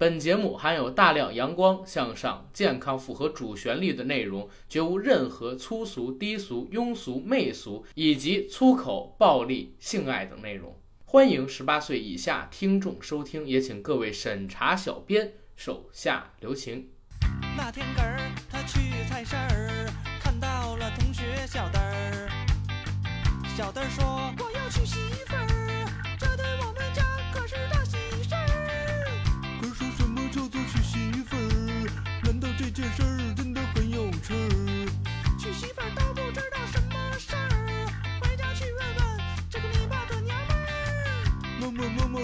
本节目含有大量阳光、向上、健康、符合主旋律的内容，绝无任何粗俗、低俗、庸俗、媚俗以及粗口、暴力、性爱等内容。欢迎十八岁以下听众收听，也请各位审查小编手下留情。那天个儿他去菜市儿，看到了同学小灯儿。小灯儿说：“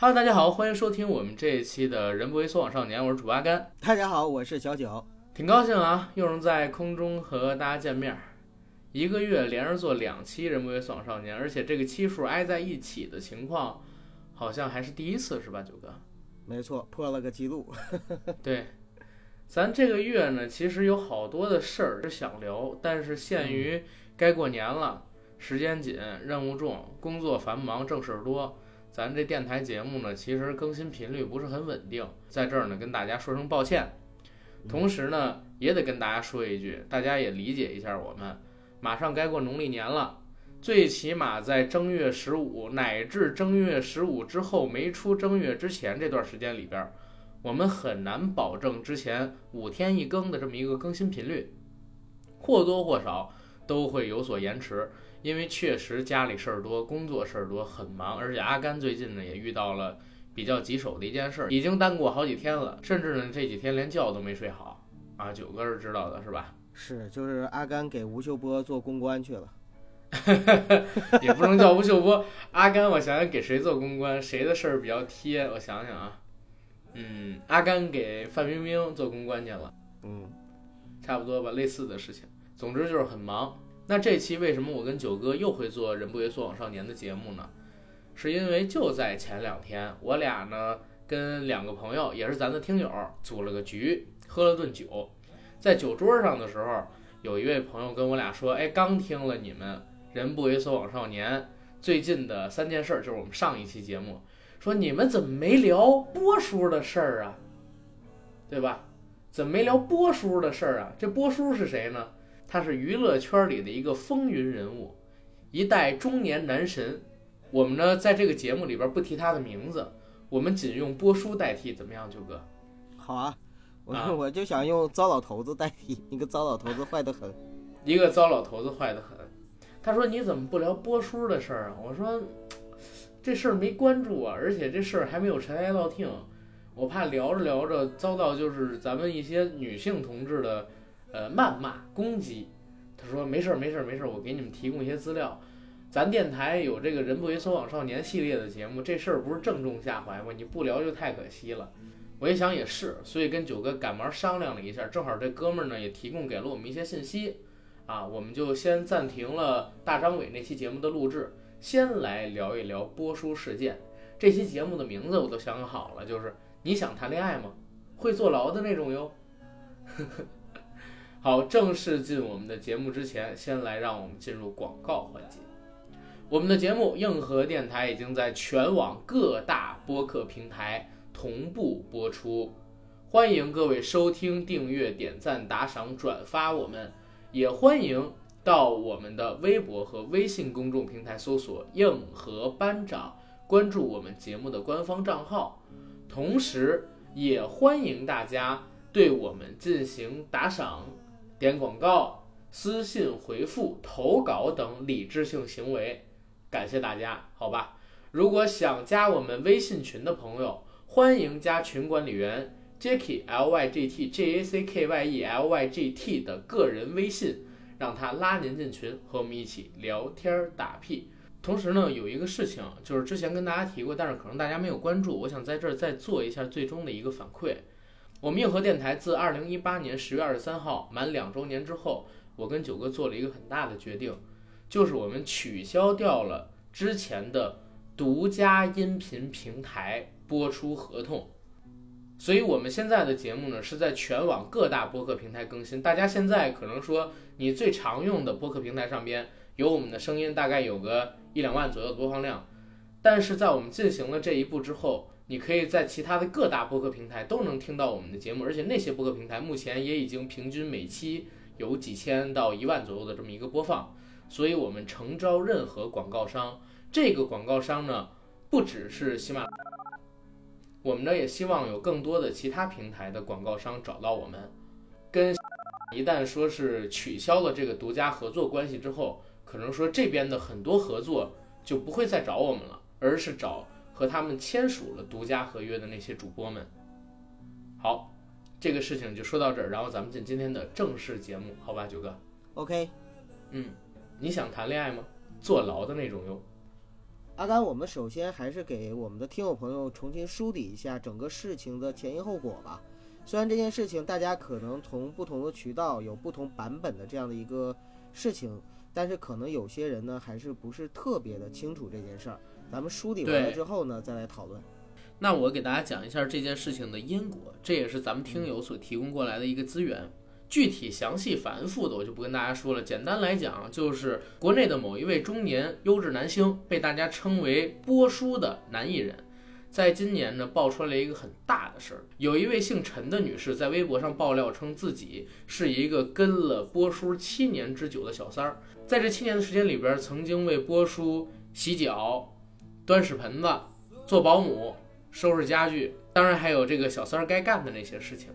Hello，大家好，欢迎收听我们这一期的《人不为所往少年》，我是主八甘，大家好，我是小九。挺高兴啊，又能在空中和大家见面儿。一个月连着做两期《人不为所往少年》，而且这个期数挨在一起的情况，好像还是第一次，是吧，九哥？没错，破了个记录。对，咱这个月呢，其实有好多的事儿是想聊，但是限于该过年了，时间紧，任务重，工作繁忙，正事儿多。咱这电台节目呢，其实更新频率不是很稳定，在这儿呢跟大家说声抱歉。同时呢，也得跟大家说一句，大家也理解一下我们，马上该过农历年了，最起码在正月十五乃至正月十五之后没出正月之前这段时间里边儿，我们很难保证之前五天一更的这么一个更新频率，或多或少都会有所延迟。因为确实家里事儿多，工作事儿多，很忙，而且阿甘最近呢也遇到了比较棘手的一件事儿，已经耽误好几天了，甚至呢这几天连觉都没睡好啊。九哥是知道的是吧？是，就是阿甘给吴秀波做公关去了。也不能叫吴秀波，阿甘，我想想给谁做公关，谁的事儿比较贴？我想想啊，嗯，阿甘给范冰冰做公关去了，嗯，差不多吧，类似的事情。总之就是很忙。那这期为什么我跟九哥又会做《人不为所往少年》的节目呢？是因为就在前两天，我俩呢跟两个朋友，也是咱的听友，组了个局，喝了顿酒。在酒桌上的时候，有一位朋友跟我俩说：“哎，刚听了你们《人不为所往少年》最近的三件事，就是我们上一期节目，说你们怎么没聊波叔的事儿啊？对吧？怎么没聊波叔的事儿啊？这波叔是谁呢？他是娱乐圈里的一个风云人物，一代中年男神。我们呢，在这个节目里边不提他的名字，我们仅用波叔代替，怎么样，九哥？好啊，我、啊 我就想用糟老头子代替，一个糟老头子坏得很。一个糟老头子坏得很。他说：“你怎么不聊波叔的事儿啊？”我说：“这事儿没关注啊，而且这事儿还没有尘埃落定，我怕聊着聊着遭到就是咱们一些女性同志的呃谩骂攻击。”他说：“没事儿，没事儿，没事儿，我给你们提供一些资料。咱电台有这个人不为所往少年系列的节目，这事儿不是正中下怀吗？你不聊就太可惜了。”我一想也是，所以跟九哥赶忙商量了一下，正好这哥们儿呢也提供给了我们一些信息。啊，我们就先暂停了大张伟那期节目的录制，先来聊一聊波叔事件。这期节目的名字我都想好了，就是你想谈恋爱吗？会坐牢的那种哟。好，正式进我们的节目之前，先来让我们进入广告环节。我们的节目硬核电台已经在全网各大播客平台同步播出，欢迎各位收听、订阅、点赞、打赏、转发我们。也欢迎到我们的微博和微信公众平台搜索“硬核班长”，关注我们节目的官方账号。同时，也欢迎大家对我们进行打赏、点广告、私信回复、投稿等理智性行为。感谢大家，好吧？如果想加我们微信群的朋友，欢迎加群管理员 Jacky L Y G T J A C K Y E L Y G T 的个人微信，让他拉您进群，和我们一起聊天打屁。同时呢，有一个事情就是之前跟大家提过，但是可能大家没有关注，我想在这儿再做一下最终的一个反馈。我们硬核电台自二零一八年十月二十三号满两周年之后，我跟九哥做了一个很大的决定，就是我们取消掉了之前的独家音频平台播出合同。所以，我们现在的节目呢是在全网各大播客平台更新。大家现在可能说，你最常用的播客平台上边有我们的声音，大概有个一两万左右的播放量。但是在我们进行了这一步之后，你可以在其他的各大播客平台都能听到我们的节目，而且那些播客平台目前也已经平均每期有几千到一万左右的这么一个播放。所以，我们诚招任何广告商。这个广告商呢，不只是喜马拉雅。我们呢也希望有更多的其他平台的广告商找到我们，跟一旦说是取消了这个独家合作关系之后，可能说这边的很多合作就不会再找我们了，而是找和他们签署了独家合约的那些主播们。好，这个事情就说到这儿，然后咱们进今天的正式节目，好吧，九哥。OK，嗯，你想谈恋爱吗？坐牢的那种哟。阿甘，我们首先还是给我们的听友朋友重新梳理一下整个事情的前因后果吧。虽然这件事情大家可能从不同的渠道有不同版本的这样的一个事情，但是可能有些人呢还是不是特别的清楚这件事儿。咱们梳理完了之后呢，再来讨论。那我给大家讲一下这件事情的因果，这也是咱们听友所提供过来的一个资源。具体详细繁复的我就不跟大家说了。简单来讲，就是国内的某一位中年优质男星，被大家称为波叔的男艺人，在今年呢爆出来一个很大的事儿。有一位姓陈的女士在微博上爆料称自己是一个跟了波叔七年之久的小三儿，在这七年的时间里边，曾经为波叔洗脚、端屎盆子、做保姆。收拾家具，当然还有这个小三儿该干的那些事情，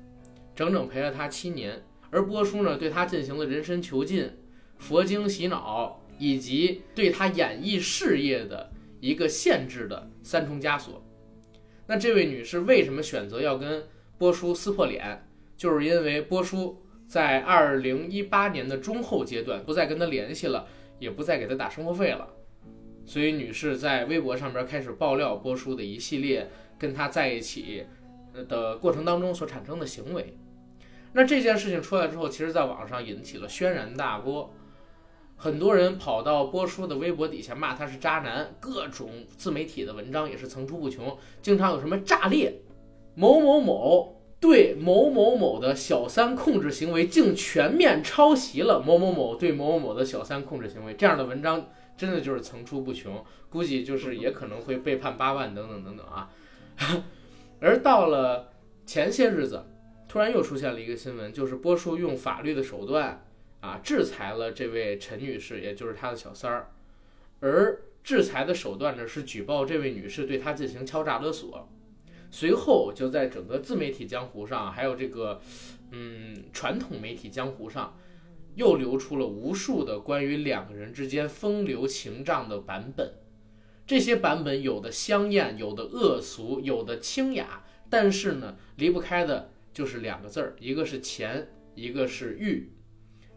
整整陪了他七年。而波叔呢，对他进行了人身囚禁、佛经洗脑，以及对他演艺事业的一个限制的三重枷锁。那这位女士为什么选择要跟波叔撕破脸？就是因为波叔在二零一八年的中后阶段不再跟他联系了，也不再给他打生活费了。所以，女士在微博上边开始爆料波叔的一系列跟他在一起的过程当中所产生的行为。那这件事情出来之后，其实在网上引起了轩然大波，很多人跑到波叔的微博底下骂他是渣男，各种自媒体的文章也是层出不穷，经常有什么炸裂某某某对某某某的小三控制行为竟全面抄袭了某某某对某某某的小三控制行为，这样的文章真的就是层出不穷，估计就是也可能会被判八万等等等等啊。而到了前些日子，突然又出现了一个新闻，就是波叔用法律的手段啊制裁了这位陈女士，也就是他的小三儿，而制裁的手段呢是举报这位女士对他进行敲诈勒索。随后就在整个自媒体江湖上，还有这个嗯传统媒体江湖上，又流出了无数的关于两个人之间风流情账的版本。这些版本有的香艳，有的恶俗，有的清雅，但是呢，离不开的就是两个字儿，一个是钱，一个是欲，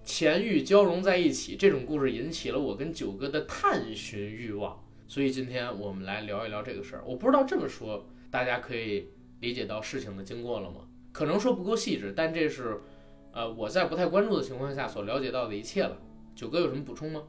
钱欲交融在一起。这种故事引起了我跟九哥的探寻欲望，所以今天我们来聊一聊这个事儿。我不知道这么说大家可以理解到事情的经过了吗？可能说不够细致，但这是呃我在不太关注的情况下所了解到的一切了。九哥有什么补充吗？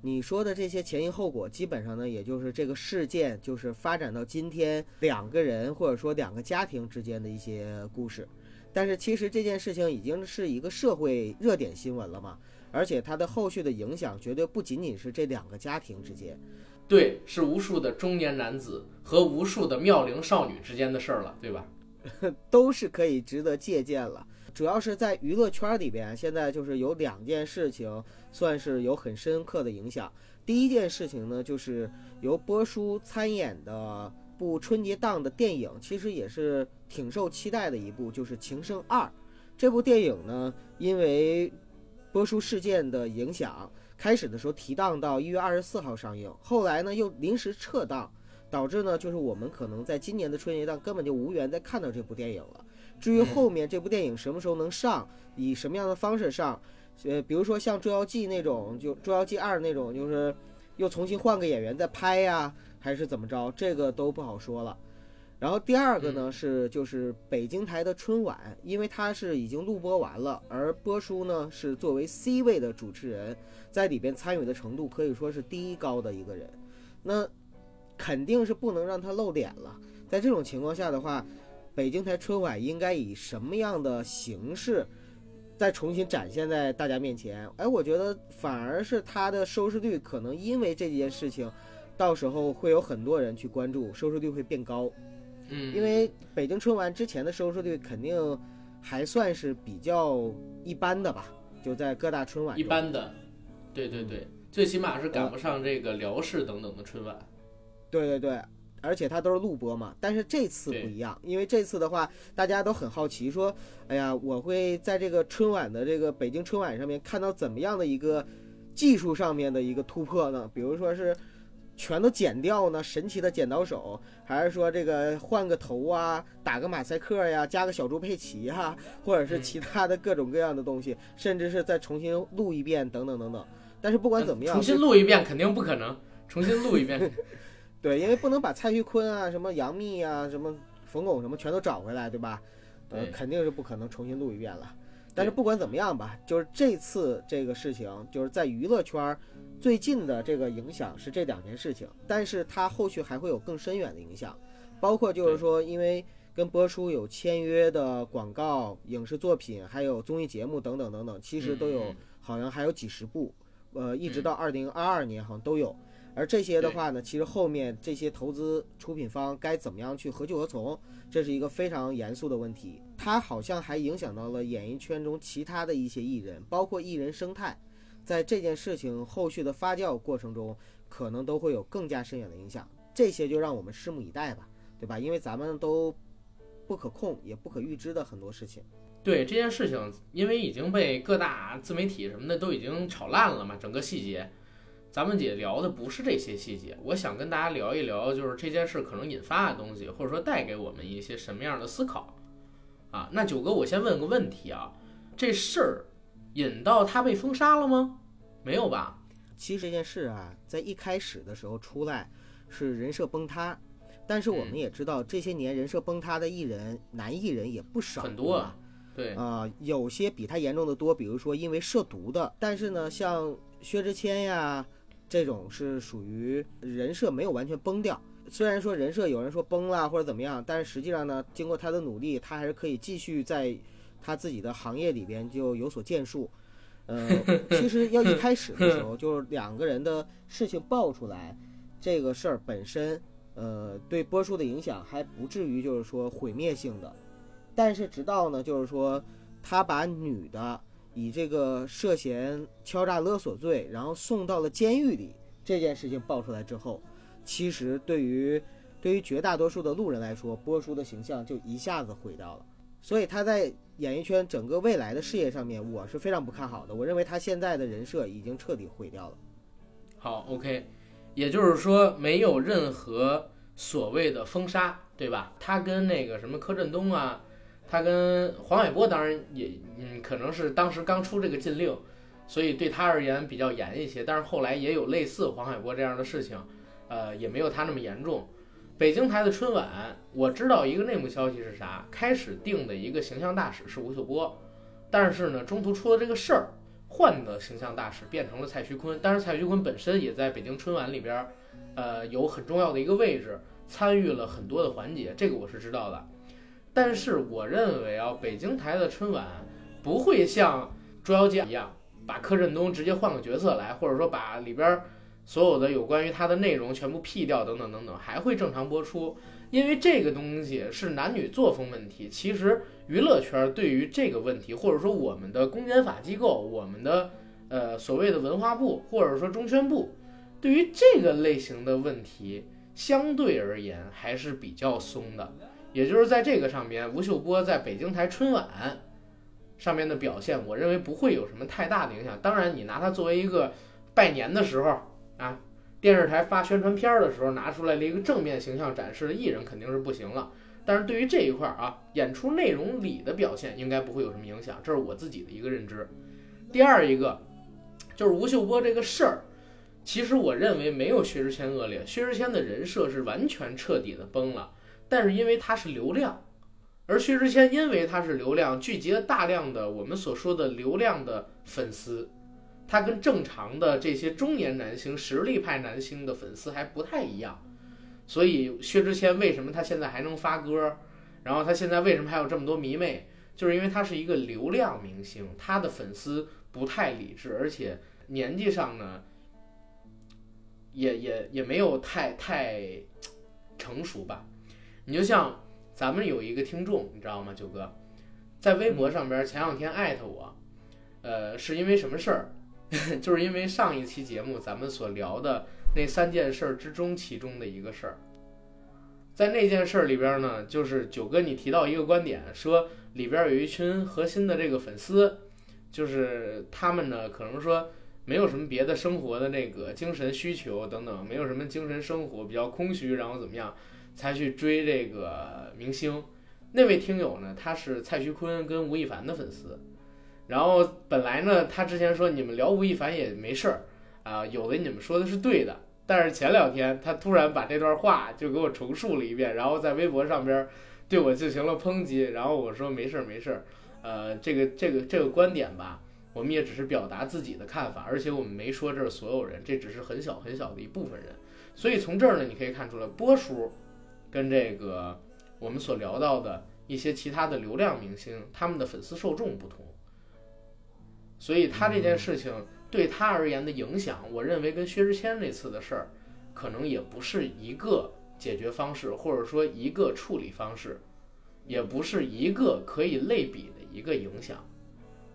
你说的这些前因后果，基本上呢，也就是这个事件就是发展到今天两个人或者说两个家庭之间的一些故事。但是其实这件事情已经是一个社会热点新闻了嘛，而且它的后续的影响绝对不仅仅是这两个家庭之间。对，是无数的中年男子和无数的妙龄少女之间的事儿了，对吧？都是可以值得借鉴了。主要是在娱乐圈里边，现在就是有两件事情算是有很深刻的影响。第一件事情呢，就是由波叔参演的部春节档的电影，其实也是挺受期待的一部，就是《情圣二》。这部电影呢，因为波叔事件的影响，开始的时候提档到一月二十四号上映，后来呢又临时撤档，导致呢就是我们可能在今年的春节档根本就无缘再看到这部电影了。至于后面这部电影什么时候能上，以什么样的方式上，呃，比如说像《捉妖记》那种，就《捉妖记二》那种，就是又重新换个演员再拍呀，还是怎么着，这个都不好说了。然后第二个呢是就是北京台的春晚，因为它是已经录播完了，而波叔呢是作为 C 位的主持人，在里边参与的程度可以说是第一高的一个人，那肯定是不能让他露脸了。在这种情况下的话，北京台春晚应该以什么样的形式再重新展现在大家面前？哎，我觉得反而是它的收视率可能因为这件事情，到时候会有很多人去关注，收视率会变高。嗯，因为北京春晚之前的收视率肯定还算是比较一般的吧，就在各大春晚一般的，对对对，最起码是赶不上这个辽视等等的春晚。对对对，而且它都是录播嘛。但是这次不一样，因为这次的话，大家都很好奇，说，哎呀，我会在这个春晚的这个北京春晚上面看到怎么样的一个技术上面的一个突破呢？比如说是全都剪掉呢，神奇的剪刀手，还是说这个换个头啊，打个马赛克呀，加个小猪佩奇呀，或者是嗯其他的各种各样的东西，甚至是再重新录一遍等等等等。但是不管怎么样，重新录一遍肯定不可能，重新录一遍。对，因为不能把蔡徐坤啊、什么杨幂啊、什么冯巩什么全都找回来，对吧？呃，肯定是不可能重新录一遍了。但是不管怎么样吧，就是这次这个事情，就是在娱乐圈儿最近的这个影响是这两件事情，但是它后续还会有更深远的影响，包括就是说，因为跟播出有签约的广告、影视作品，还有综艺节目等等等等，其实都有嗯好像还有几十部，呃，一直嗯到二零二二年好像都有。而这些的话呢，其实后面这些投资出品方该怎么样去何去何从，这是一个非常严肃的问题。它好像还影响到了演艺圈中其他的一些艺人，包括艺人生态，在这件事情后续的发酵过程中，可能都会有更加深远的影响。这些就让我们拭目以待吧，对吧？因为咱们都不可控也不可预知的很多事情。对这件事情，因为已经被各大自媒体什么的都已经炒烂了嘛，整个细节，咱们姐聊的不是这些细节。我想跟大家聊一聊，就是这件事可能引发的东西，或者说带给我们一些什么样的思考啊？那九哥，我先问个问题啊，这事儿引到他被封杀了吗？没有吧？其实这件事啊，在一开始的时候出来是人设崩塌，但是我们嗯也知道这些年人设崩塌的艺人，男艺人也不少，很多啊对，啊、有些比他严重的多，比如说因为涉毒的，但是呢，像薛之谦呀这种是属于人设没有完全崩掉。虽然说人设有人说崩了或者怎么样，但是实际上呢，经过他的努力，他还是可以继续在他自己的行业里边就有所建树。呃，其实要一开始的时候，就是两个人的事情爆出来，这个事儿本身，呃，对波叔的影响还不至于就是说毁灭性的。但是直到呢，就是说他把女的以这个涉嫌敲诈勒索罪，然后送到了监狱里，这件事情爆出来之后，其实对于对于绝大多数的路人来说，波叔的形象就一下子毁掉了。所以他在演艺圈整个未来的事业上面，我是非常不看好的。我认为他现在的人设已经彻底毁掉了。好，OK，也就是说没有任何所谓的封杀，对吧？他跟那个什么柯震东啊，他跟黄海波当然也，嗯，可能是当时刚出这个禁令，所以对他而言比较严一些。但是后来也有类似黄海波这样的事情，呃，也没有他那么严重。北京台的春晚，我知道一个内幕消息是啥？开始定的一个形象大使是吴秀波，但是呢，中途出了这个事儿，换的形象大使变成了蔡徐坤。但是蔡徐坤本身也在北京春晚里边，呃，有很重要的一个位置，参与了很多的环节，这个我是知道的。但是我认为啊，北京台的春晚不会像《捉妖记》一样，把柯震东直接换个角色来，或者说把里边所有的有关于他的内容全部 P 掉，等等等等，还会正常播出。因为这个东西是男女作风问题，其实娱乐圈对于这个问题，或者说我们的公检法机构，我们的呃所谓的文化部或者说中宣部，对于这个类型的问题，相对而言还是比较松的。也就是在这个上面，吴秀波在北京台春晚上面的表现，我认为不会有什么太大的影响。当然，你拿它作为一个拜年的时候啊，电视台发宣传片儿的时候拿出来了一个正面形象展示的艺人肯定是不行了。但是对于这一块儿啊，演出内容里的表现应该不会有什么影响，这是我自己的一个认知。第二一个就是吴秀波这个事儿，其实我认为没有薛之谦恶劣，薛之谦的人设是完全彻底的崩了，但是因为他是流量，而薛之谦因为他是流量，聚集了大量的我们所说的流量的粉丝，他跟正常的这些中年男星、实力派男星的粉丝还不太一样。所以薛之谦为什么他现在还能发歌，然后他现在为什么还有这么多迷妹，就是因为他是一个流量明星，他的粉丝不太理智，而且年纪上呢，也也也没有太太成熟吧。你就像咱们有一个听众，你知道吗，九哥，在微博上边前两天艾特我，呃，是因为什么事儿？就是因为上一期节目咱们所聊的那三件事之中，其中的一个事儿。在那件事里边呢，就是九哥你提到一个观点，说里边有一群核心的这个粉丝，就是他们呢可能说没有什么别的生活的那个精神需求等等，没有什么精神生活，比较空虚，然后怎么样才去追这个明星。那位听友呢，他是蔡徐坤跟吴亦凡的粉丝，然后本来呢，他之前说你们聊吴亦凡也没事儿啊，有的你们说的是对的。但是前两天他突然把这段话就给我重述了一遍，然后在微博上边对我进行了抨击，然后我说没事儿没事儿，呃，这个这个这个观点吧，我们也只是表达自己的看法，而且我们没说这是所有人，这只是很小很小的一部分人。所以从这儿呢，你可以看出来，波叔跟这个我们所聊到的一些其他的流量明星，他们的粉丝受众不同，所以他这件事情。对他而言的影响，我认为跟薛之谦那次的事儿，可能也不是一个解决方式，或者说一个处理方式，也不是一个可以类比的一个影响，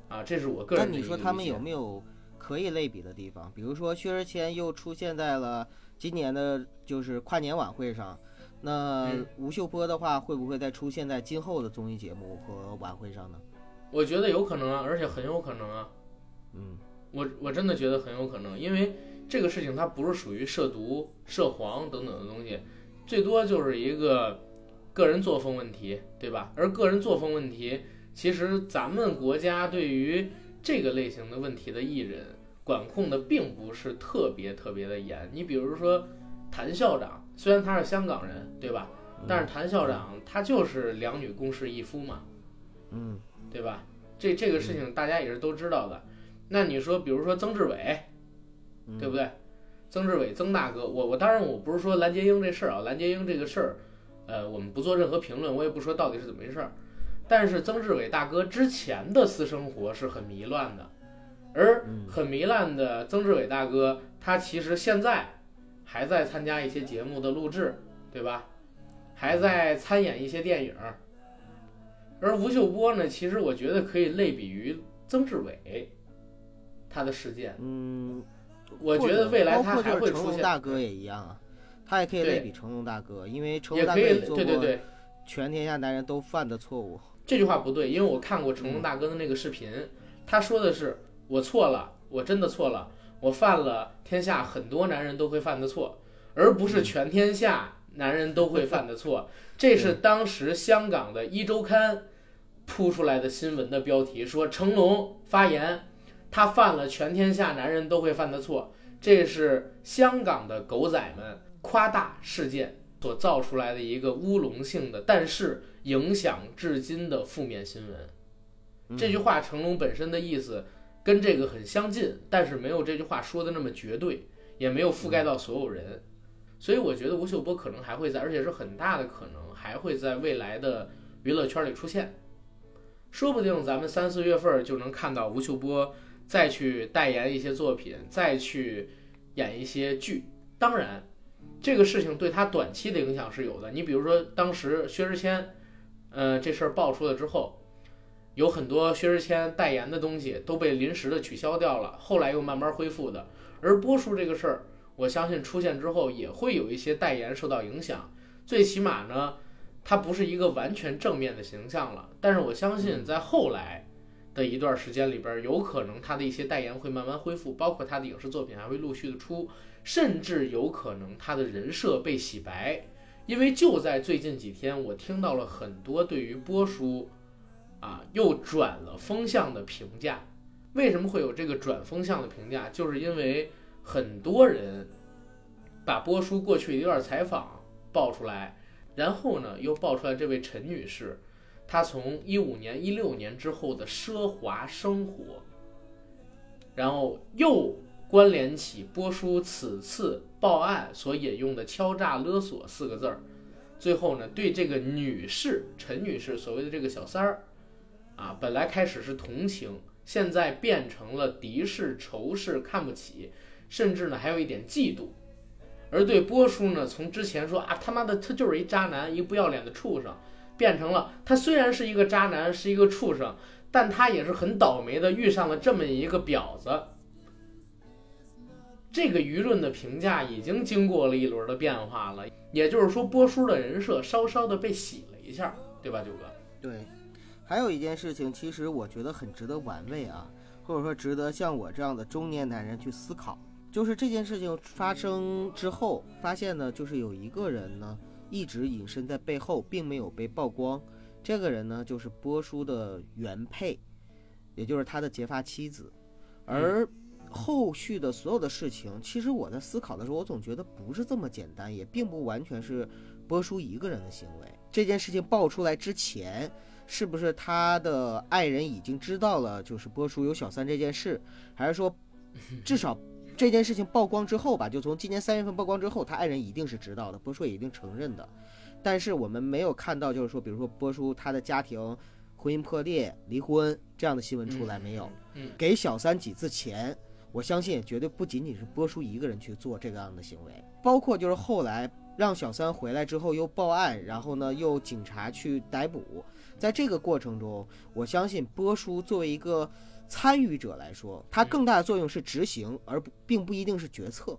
啊，这是我个人的那你说他们有没有可以类比的地方？比如说薛之谦又出现在了今年的就是跨年晚会上，那嗯吴秀波的话会不会再出现在今后的综艺节目和晚会上呢？我觉得有可能啊，而且很有可能啊。嗯。我我真的觉得很有可能，因为这个事情它不是属于涉毒、涉黄等等的东西，最多就是一个个人作风问题，对吧？而个人作风问题，其实咱们国家对于这个类型的问题的艺人管控的并不是特别特别的严。你比如说谭校长，虽然他是香港人，对吧？但是谭校长他就是两女共侍一夫嘛，嗯对吧？这这个事情大家也是都知道的。那你说，比如说曾志伟，嗯对不对？曾志伟，曾大哥，我我当然我不是说蓝洁瑛这事儿啊，蓝洁瑛这个事儿，呃，我们不做任何评论，我也不说到底是怎么回事儿。但是曾志伟大哥之前的私生活是很糜烂的，而嗯很糜烂的曾志伟大哥，他其实现在还在参加一些节目的录制，对吧？还在参演一些电影儿。而吴秀波呢，其实我觉得可以类比于曾志伟，他的事件。嗯，我觉得未来他还会出现，大哥也一样啊，他也可以类比成龙大哥，因为成龙大哥也做过对对对，全天下男人都犯的错误。这句话不对，因为我看过成龙大哥的那个视频，他说的是我错了，我真的错了，我犯了天下很多男人都会犯的错，而不是全天下男人都会犯的错。这是当时香港的一周刊铺出来的新闻的标题，说成龙发言，他犯了全天下男人都会犯的错，这是香港的狗仔们夸大事件所造出来的一个乌龙性的，但是影响至今的负面新闻。嗯这句话成龙本身的意思跟这个很相近，但是没有这句话说的那么绝对，也没有覆盖到所有人。所以我觉得吴秀波可能还会在，而且是很大的可能还会在未来的娱乐圈里出现。说不定咱们三四月份儿就能看到吴秀波再去代言一些作品，再去演一些剧。当然，这个事情对他短期的影响是有的。你比如说，当时薛之谦，呃，这事儿爆出来之后，有很多薛之谦代言的东西都被临时的取消掉了，后来又慢慢恢复的。而播出这个事儿，我相信出现之后也会有一些代言受到影响，最起码呢，它不是一个完全正面的形象了。但是我相信在后来，的一段时间里边，有可能他的一些代言会慢慢恢复，包括他的影视作品还会陆续的出，甚至有可能他的人设被洗白。因为就在最近几天，我听到了很多对于波叔啊又转了风向的评价。为什么会有这个转风向的评价？就是因为很多人把波叔过去一段采访爆出来，然后呢又爆出来这位陈女士，她从一五年、一六年之后的奢华生活，然后又关联起波叔此次报案所引用的“敲诈勒索”四个字儿，最后呢对这个女士陈女士所谓的这个小三儿，啊，本来开始是同情。现在变成了敌视、仇视、看不起，甚至呢还有一点嫉妒。而对波叔呢，从之前说啊他妈的他就是一渣男，一不要脸的畜生，变成了他虽然是一个渣男，是一个畜生，但他也是很倒霉的遇上了这么一个婊子。这个舆论的评价已经经过了一轮的变化了，也就是说波叔的人设稍稍的被洗了一下，对吧，九哥？对。还有一件事情，其实我觉得很值得玩味啊，或者说值得像我这样的中年男人去思考。就是这件事情发生之后，发现呢，就是有一个人呢一直隐身在背后，并没有被曝光。这个人呢，就是波叔的原配，也就是他的结发妻子。而后续的所有的事情，其实我在思考的时候，我总觉得不是这么简单，也并不完全是波叔一个人的行为。这件事情爆出来之前。是不是他的爱人已经知道了，就是波叔有小三这件事，还是说，至少这件事情曝光之后吧，就从今年三月份曝光之后，他爱人一定是知道的，波叔也一定承认的。但是我们没有看到，就是说，比如说波叔他的家庭婚姻破裂、离婚这样的新闻出来没有？嗯，给小三几次钱，我相信也绝对不仅仅是波叔一个人去做这个样的行为，包括就是后来让小三回来之后又报案，然后呢又警察去逮捕。在这个过程中，我相信波叔作为一个参与者来说，他更大的作用是执行，而不并不一定是决策。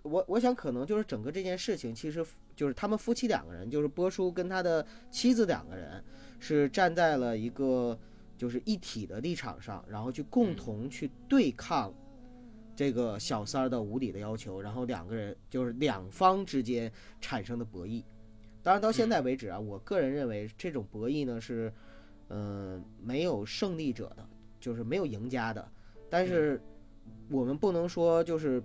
我我想可能就是整个这件事情，其实就是他们夫妻两个人，就是波叔跟他的妻子两个人，是站在了一个就是一体的立场上，然后去共同去对抗这个小三儿的无理的要求，然后两个人就是两方之间产生的博弈。当然，到现在为止啊，我个人认为这种博弈呢是，嗯，没有胜利者的，就是没有赢家的。但是，我们不能说就是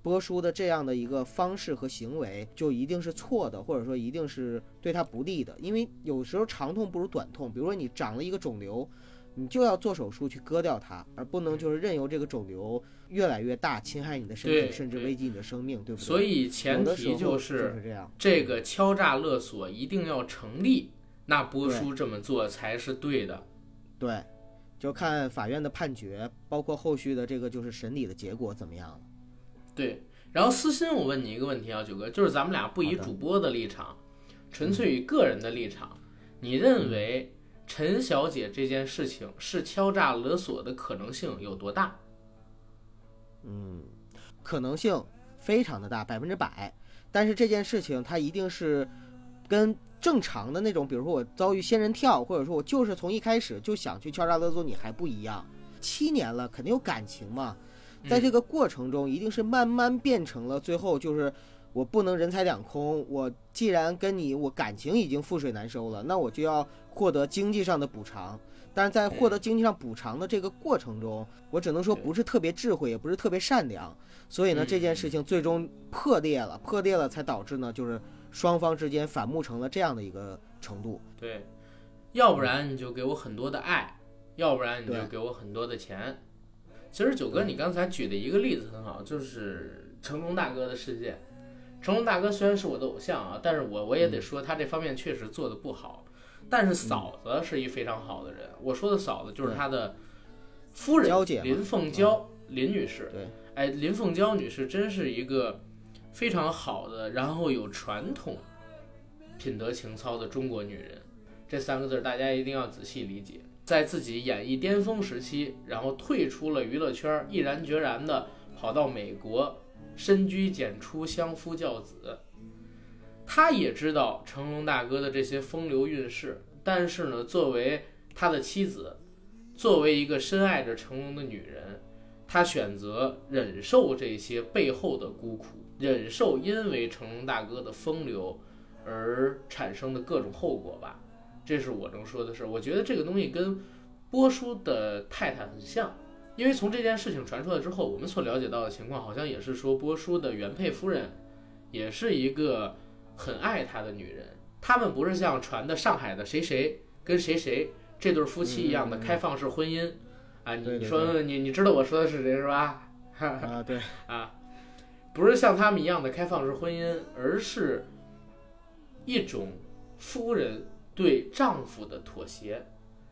波叔的这样的一个方式和行为就一定是错的，或者说一定是对他不利的。因为有时候长痛不如短痛，比如说你长了一个肿瘤。你就要做手术去割掉它，而不能就是任由这个肿瘤越来越大，侵害你的身体，甚至危及你的生命，对不对？所以前提就是这样，这个敲诈勒索一定要成立，那波叔这么做才是对的。对，就看法院的判决，包括后续的这个就是审理的结果怎么样了。对，然后私心我问你一个问题啊，九哥，就是咱们俩不以主播的立场，纯粹以个人的立场，你认为？陈小姐这件事情是敲诈勒索的可能性有多大？嗯，可能性非常的大，百分之百。但是这件事情它一定是跟正常的那种，比如说我遭遇仙人跳，或者说我就是从一开始就想去敲诈勒索你还不一样。七年了，肯定有感情嘛，在这个过程中一定是慢慢变成了最后就是。我不能人财两空。我既然跟你，我感情已经覆水难收了，那我就要获得经济上的补偿。但是在获得经济上补偿的这个过程中，我只能说不是特别智慧，也不是特别善良。所以呢，这件事情最终破裂了，破裂了才导致呢，就是双方之间反目成了这样的一个程度。对，要不然你就给我很多的爱，要不然你就给我很多的钱。其实九哥，你刚才举的一个例子很好，就是成龙大哥的事件。成龙大哥虽然是我的偶像啊，但是我我也得说他这方面确实做的不好。但是嫂子是一非常好的人，我说的嫂子就是他的夫人林凤娇林女士。对，哎，林凤娇女士真是一个非常好的，然后有传统、品德情操的中国女人。这三个字大家一定要仔细理解。在自己演艺巅峰时期，然后退出了娱乐圈，毅然决然的跑到美国。深居简出，相夫教子。他也知道成龙大哥的这些风流韵事，但是呢，作为他的妻子，作为一个深爱着成龙的女人，她选择忍受这些背后的孤苦，忍受因为成龙大哥的风流而产生的各种后果吧。这是我能说的事。我觉得这个东西跟波叔的太太很像，因为从这件事情传出来之后，我们所了解到的情况好像也是说波叔的原配夫人也是一个很爱他的女人。他们不是像传的上海的谁谁跟谁谁这对夫妻一样的开放式婚姻啊？你说你你知道我说的是谁是吧？啊，对，啊，不是像他们一样的开放式婚姻，而是一种夫人对丈夫的妥协。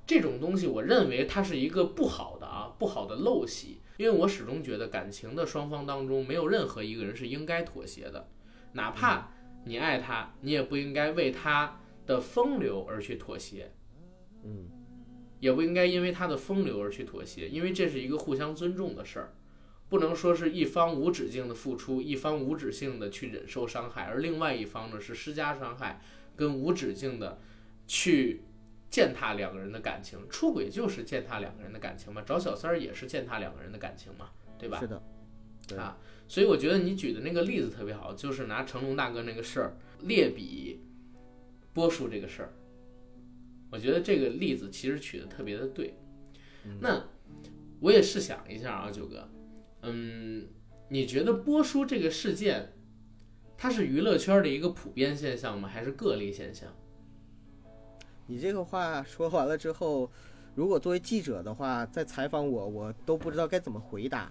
这种东西，我认为它是一个不好的啊，不好的陋习。因为我始终觉得感情的双方当中，没有任何一个人是应该妥协的，哪怕你爱他，你也不应该为他的风流而去妥协。嗯，也不应该因为他的风流而去妥协，因为这是一个互相尊重的事儿，不能说是一方无止境的付出，一方无止境的去忍受伤害，而另外一方呢是施加伤害，跟无止境的去践踏两个人的感情。出轨就是践踏两个人的感情嘛，找小三儿也是践踏两个人的感情嘛，对吧？是的，对啊，所以我觉得你举的那个例子特别好，就是拿成龙大哥那个事儿列比波叔这个事儿，我觉得这个例子其实取的特别的对。那我也试想一下啊，九哥，嗯，你觉得波叔这个事件，它是娱乐圈的一个普遍现象吗？还是个例现象？你这个话说完了之后，如果作为记者的话，再采访我，我都不知道该怎么回答，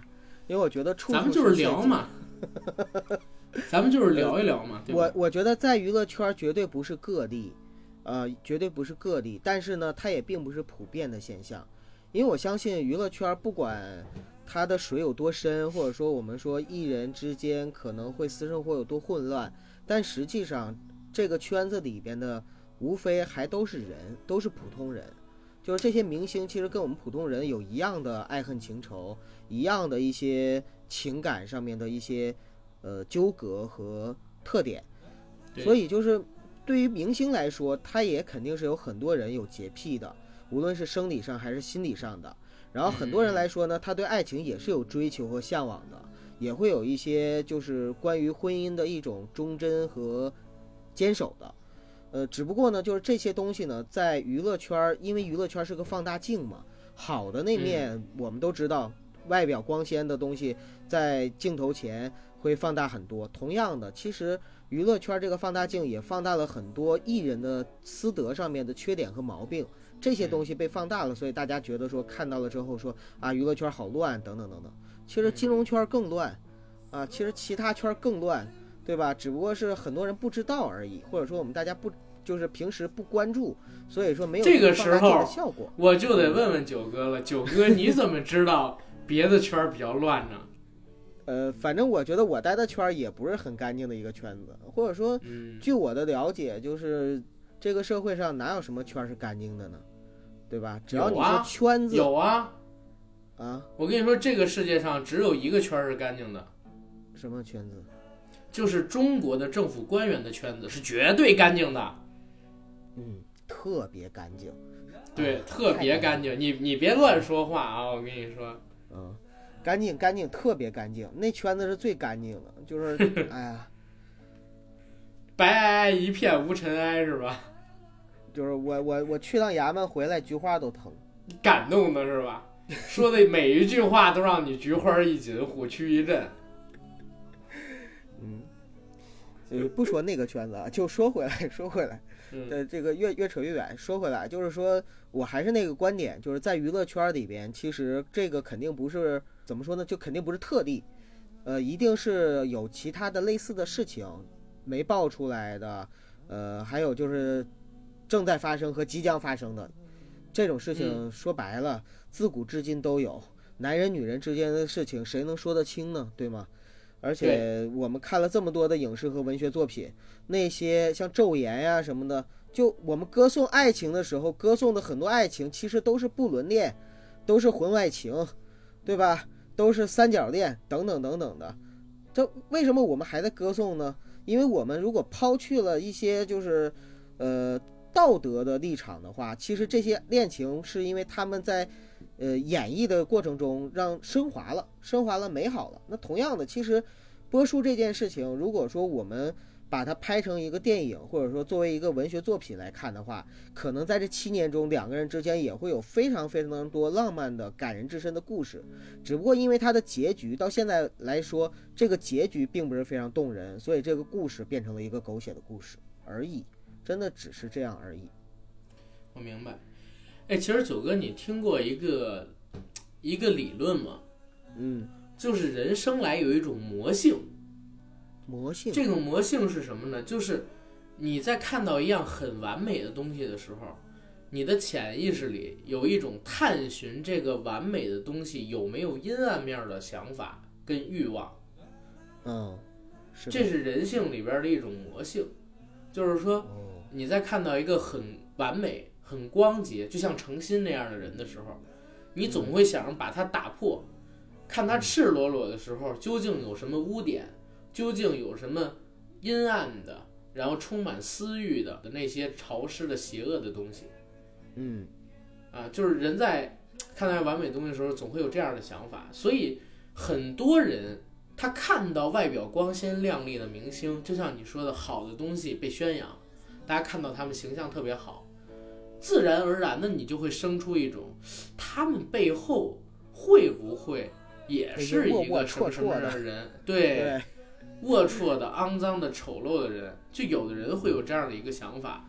因为我觉得处处咱们就是。聊嘛，咱们就是聊一聊嘛，对我？我觉得在娱乐圈绝对不是个例，呃，绝对不是个例，但是呢，它也并不是普遍的现象，因为我相信娱乐圈不管它的水有多深，或者说我们说艺人之间可能会私生活有多混乱，但实际上这个圈子里边的无非还都是人，都是普通人。就是这些明星其实跟我们普通人有一样的爱恨情仇，一样的一些情感上面的一些呃纠葛和特点，所以就是对于明星来说，他也肯定是有很多人有洁癖的，无论是生理上还是心理上的。然后很多人来说呢，他对爱情也是有追求和向往的，也会有一些就是关于婚姻的一种忠贞和坚守的。呃，只不过呢，就是这些东西呢，在娱乐圈儿，因为娱乐圈儿是个放大镜嘛，好的那面我们都知道，外表光鲜的东西在镜头前会放大很多。同样的，其实娱乐圈这个放大镜也放大了很多艺人的私德上面的缺点和毛病，这些东西被放大了，所以大家觉得说看到了之后说啊，娱乐圈好乱等等等等。其实金融圈更乱，啊，其实其他圈更乱，对吧？只不过是很多人不知道而已，或者说我们大家不就是平时不关注，所以说没有这个时候的效果。我就得问问九哥了，九哥你怎么知道别的圈儿比较乱呢？呃，反正我觉得我待的圈儿也不是很干净的一个圈子，或者说嗯，据我的了解，就是这个社会上哪有什么圈儿是干净的呢？对吧？只要你说圈子有啊，啊，我跟你说，这个世界上只有一个圈儿是干净的，什么圈子？就是中国的政府官员的圈子是绝对干净的，嗯，特别干净。对，啊特别干净。你你别乱说话啊！我跟你说，嗯，干净干净，特别干净，那圈子是最干净的，就是 哎呀，白皑皑一片无尘埃是吧？就是我我我去趟衙门回来，菊花都疼。感动的是吧？说的每一句话都让你菊花一紧，虎躯一震。呃，不说那个圈子啊，就说回来，说回来，嗯呃，这个越越扯越远。说回来，就是说我还是那个观点，就是在娱乐圈里边，其实这个肯定不是怎么说呢，就肯定不是特例，呃，一定是有其他的类似的事情没爆出来的，呃，还有就是正在发生和即将发生的这种事情，说白了，自古至今都有。男人女人之间的事情，谁能说得清呢？对吗？而且我们看了这么多的影视和文学作品，那些像《昼颜》呀什么的，就我们歌颂爱情的时候，歌颂的很多爱情其实都是不伦恋，都是婚外情，对吧？都是三角恋等等等等的。这为什么我们还在歌颂呢？因为我们如果抛去了一些就是，呃，道德的立场的话，其实这些恋情是因为他们在呃演绎的过程中让升华了，升华了美好了。那同样的，其实播书这件事情，如果说我们把它拍成一个电影，或者说作为一个文学作品来看的话，可能在这七年中，两个人之间也会有非常非常多浪漫的、感人至深的故事。只不过因为它的结局到现在来说，这个结局并不是非常动人，所以这个故事变成了一个狗血的故事而已，真的只是这样而已。我明白。哎，其实九哥，你听过一个一个理论吗？嗯，就是人生来有一种魔性，魔性，这种魔性是什么呢？就是你在看到一样很完美的东西的时候，你的潜意识里有一种探寻这个完美的东西有没有阴暗面的想法跟欲望。嗯，是这是人性里边的一种魔性，就是说哦，你在看到一个很完美、很光洁，就像诚心那样的人的时候，你总会想着把它打破，看他赤裸裸的时候究竟有什么污点，究竟有什么阴暗的，然后充满私欲的那些潮湿的、邪恶的东西嗯啊，就是人在看待完美东西的时候，总会有这样的想法，所以很多人。他看到外表光鲜亮丽的明星，就像你说的，好的东西被宣扬，大家看到他们形象特别好，自然而然的你就会生出一种，他们背后会不会也是一个什么什么样的人？对，对，龌龊的、肮脏的、丑陋的人，就有的人会有这样的一个想法，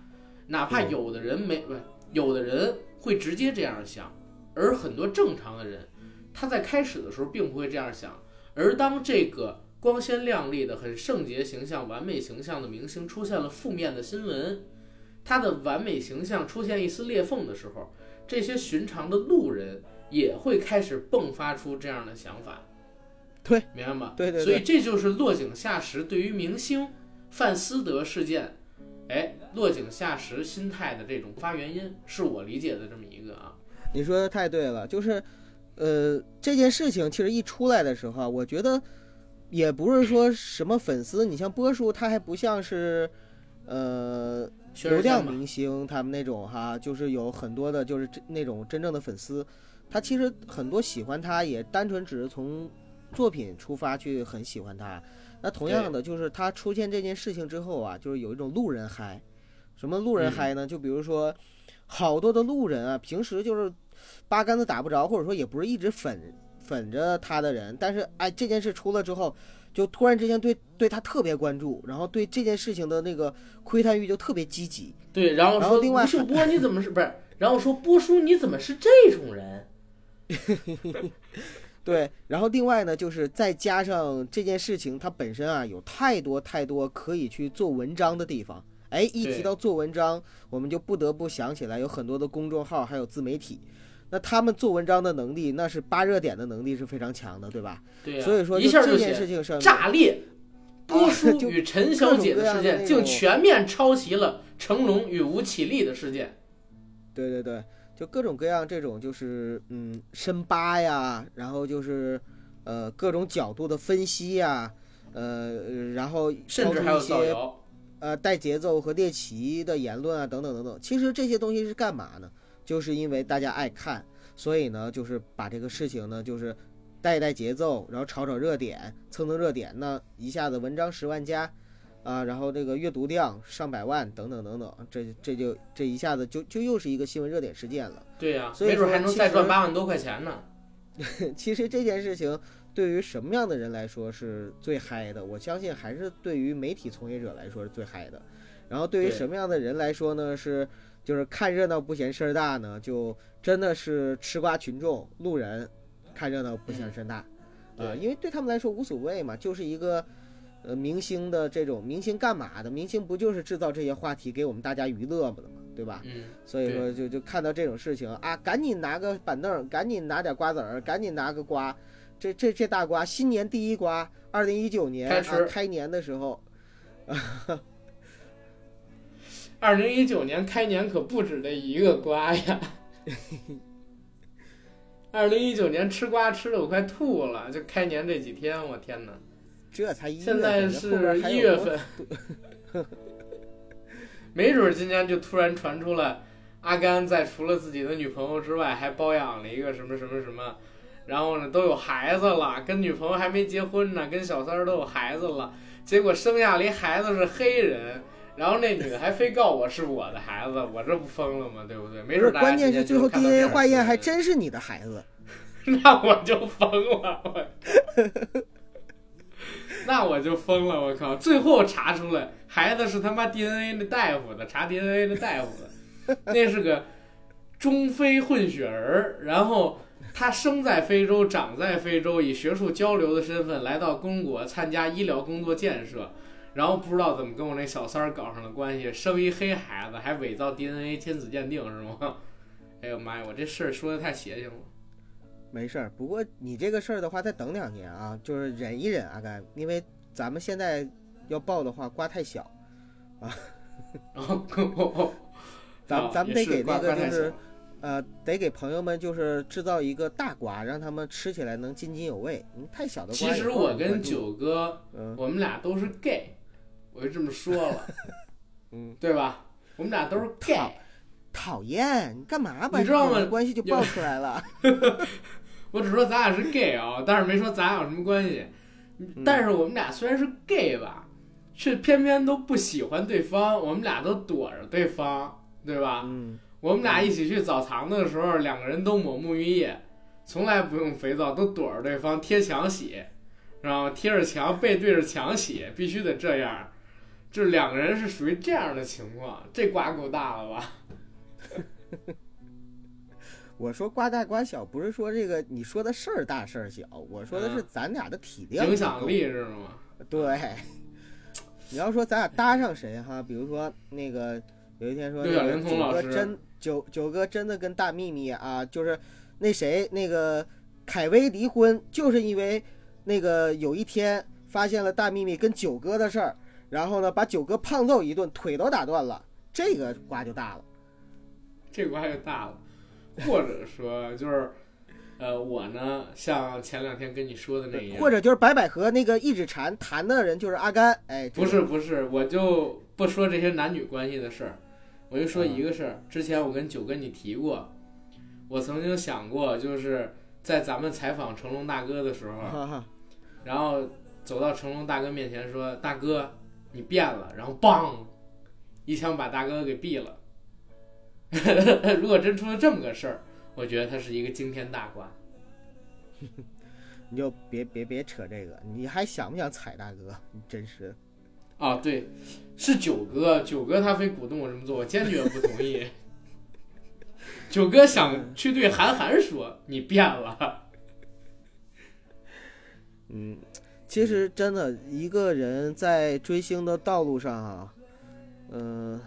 哪怕有的人没不，有的人会直接这样想，而很多正常的人，他在开始的时候并不会这样想。而当这个光鲜亮丽的、很圣洁形象、完美形象的明星出现了负面的新闻，他的完美形象出现一丝裂缝的时候，这些寻常的路人也会开始迸发出这样的想法。对，明白吗？对对对所以这就是落井下石对于明星范思德事件，哎，落井下石心态的这种发原因，是我理解的这么一个啊。你说的太对了，就是，呃，这件事情其实一出来的时候啊，我觉得也不是说什么粉丝，你像波叔，他还不像是，呃，确流量明星他们那种哈，就是有很多的，就是真那种真正的粉丝，他其实很多喜欢他也单纯只是从作品出发去很喜欢他。那同样的，就是他出现这件事情之后啊，就是有一种路人嗨。什么路人嗯嗨呢？就比如说，好多的路人啊，平时就是八竿子打不着，或者说也不是一直粉粉着他的人，但是哎，这件事出了之后，就突然之间对对他特别关注，然后对这件事情的那个窥探欲就特别积极。对，然后说然后另外吴秀波你怎么是不是？然后说波叔你怎么是这种人？对，然后另外呢，就是再加上这件事情它本身啊，有太多太多可以去做文章的地方。哎，一提到做文章，我们就不得不想起来有很多的公众号还有自媒体，那他们做文章的能力，那是扒热点的能力是非常强的，对吧？对呀、所以说一下这件事情上，炸裂。波叔与陈小姐的事件，竟全面抄袭了成龙与吴绮莉的事件。对对对，就各种各样这种就是嗯深扒呀，然后就是呃各种角度的分析呀，呃然后甚至还有造谣。呃带节奏和猎奇的言论啊等等等等。其实这些东西是干嘛呢？就是因为大家爱看，所以呢就是把这个事情呢就是带一带节奏，然后炒炒热点，蹭蹭热点，那一下子文章十万加。啊，然后这个阅读量上百万等等等等，这这就这一下子就就又是一个新闻热点事件了。对呀、所以没准还能再赚八万多块钱呢。其实这件事情对于什么样的人来说是最嗨的？我相信还是对于媒体从业者来说是最嗨的。然后对于什么样的人来说呢？是就是看热闹不嫌事儿大呢？就真的是吃瓜群众、路人看热闹不嫌事儿大啊、因为对他们来说无所谓嘛，就是一个。呃，明星的这种明星干嘛的？明星不就是制造这些话题给我们大家娱乐嘛的嘛，对吧？嗯，所以说就就看到这种事情啊，赶紧拿个板凳，赶紧拿点瓜子儿，赶紧拿个瓜，这这这大瓜，新年第一瓜，二零一九年开年的时候，二零一九年开年可不止这一个瓜呀。二零一九年吃瓜吃的我快吐了，就开年这几天，我天哪！这才一月现在是一月份，没准儿今年就突然传出了阿甘在除了自己的女朋友之外，还包养了一个什么什么什么，然后呢都有孩子了，跟女朋友还没结婚呢，跟小三儿都有孩子了，结果生下了一孩子是黑人。然后那女的还非告我是我的孩子，我这不疯了吗？对不对？没不是，准大家关键是最后 DNA 化验还真是你的孩子。那我就疯了，我，那我就疯了，我靠！最后查出来孩子是他妈 DNA 的大夫的，查 DNA 的大夫的，那是个中非混血儿，然后他生在非洲，长在非洲，以学术交流的身份来到中国参加医疗工作建设。然后不知道怎么跟我那小三儿搞上了关系，生一黑孩子，还伪造 DNA 亲子鉴定是吗？哎呦妈呀，我这事儿说的太邪性了。没事儿，不过你这个事儿的话，再等两年啊，就是忍一忍，阿甘，因为咱们现在要报的话，瓜太小，然后 咱啊咱们得给那个就是呃，得给朋友们就是制造一个大瓜，让他们吃起来能津津有味。嗯，太小的瓜其实我跟，九哥，嗯我们俩都是 gay，我就这么说了，嗯，对吧？我们俩都是 gay。讨厌，你干嘛把你知道吗关系就爆出来了？我只说咱俩是 gay 啊，但是没说咱俩有什么关系。嗯但是我们俩虽然是 gay 吧，却偏偏都不喜欢对方，我们俩都躲着对方，对吧？嗯，我们俩一起去澡堂子的时候，两个人都抹沐浴液，从来不用肥皂，都躲着对方贴墙洗，然后贴着墙背对着墙洗，必须得这样。就是两个人是属于这样的情况，这瓜够大了吧？我说瓜大瓜小，不是说这个你说的事儿大事儿小，我说的是嗯咱俩的体量影响力是吗？对，你要说咱俩搭上谁哈，比如说那个有一天说九龄童老师哥真九九哥真的跟大秘密啊，就是那谁那个凯威离婚，就是因为那个有一天发现了大秘密跟九哥的事儿，然后呢把九哥胖揍一顿，腿都打断了，这个瓜就大了。这瓜就大了。或者说就是，呃，我呢，像前两天跟你说的那样，或者就是白百合那个一指禅弹的人就是阿甘，哎，不是不是，我就不说这些男女关系的事儿，我就说嗯一个事儿。之前我跟九哥你提过，我曾经想过，就是在咱们采访成龙大哥的时候，然后走到成龙大哥面前说：“大哥，你变了。”然后梆，一枪把大哥给毙了。如果真出了这么个事儿，我觉得他是一个惊天大瓜。你就别别别扯这个，你还想不想踩大哥？你真是。啊，对，是九哥，九哥他非鼓动我这么做，我坚决不同意。九哥想去对韩寒说：“你变了。嗯，其实真的一个人在追星的道路上啊，嗯、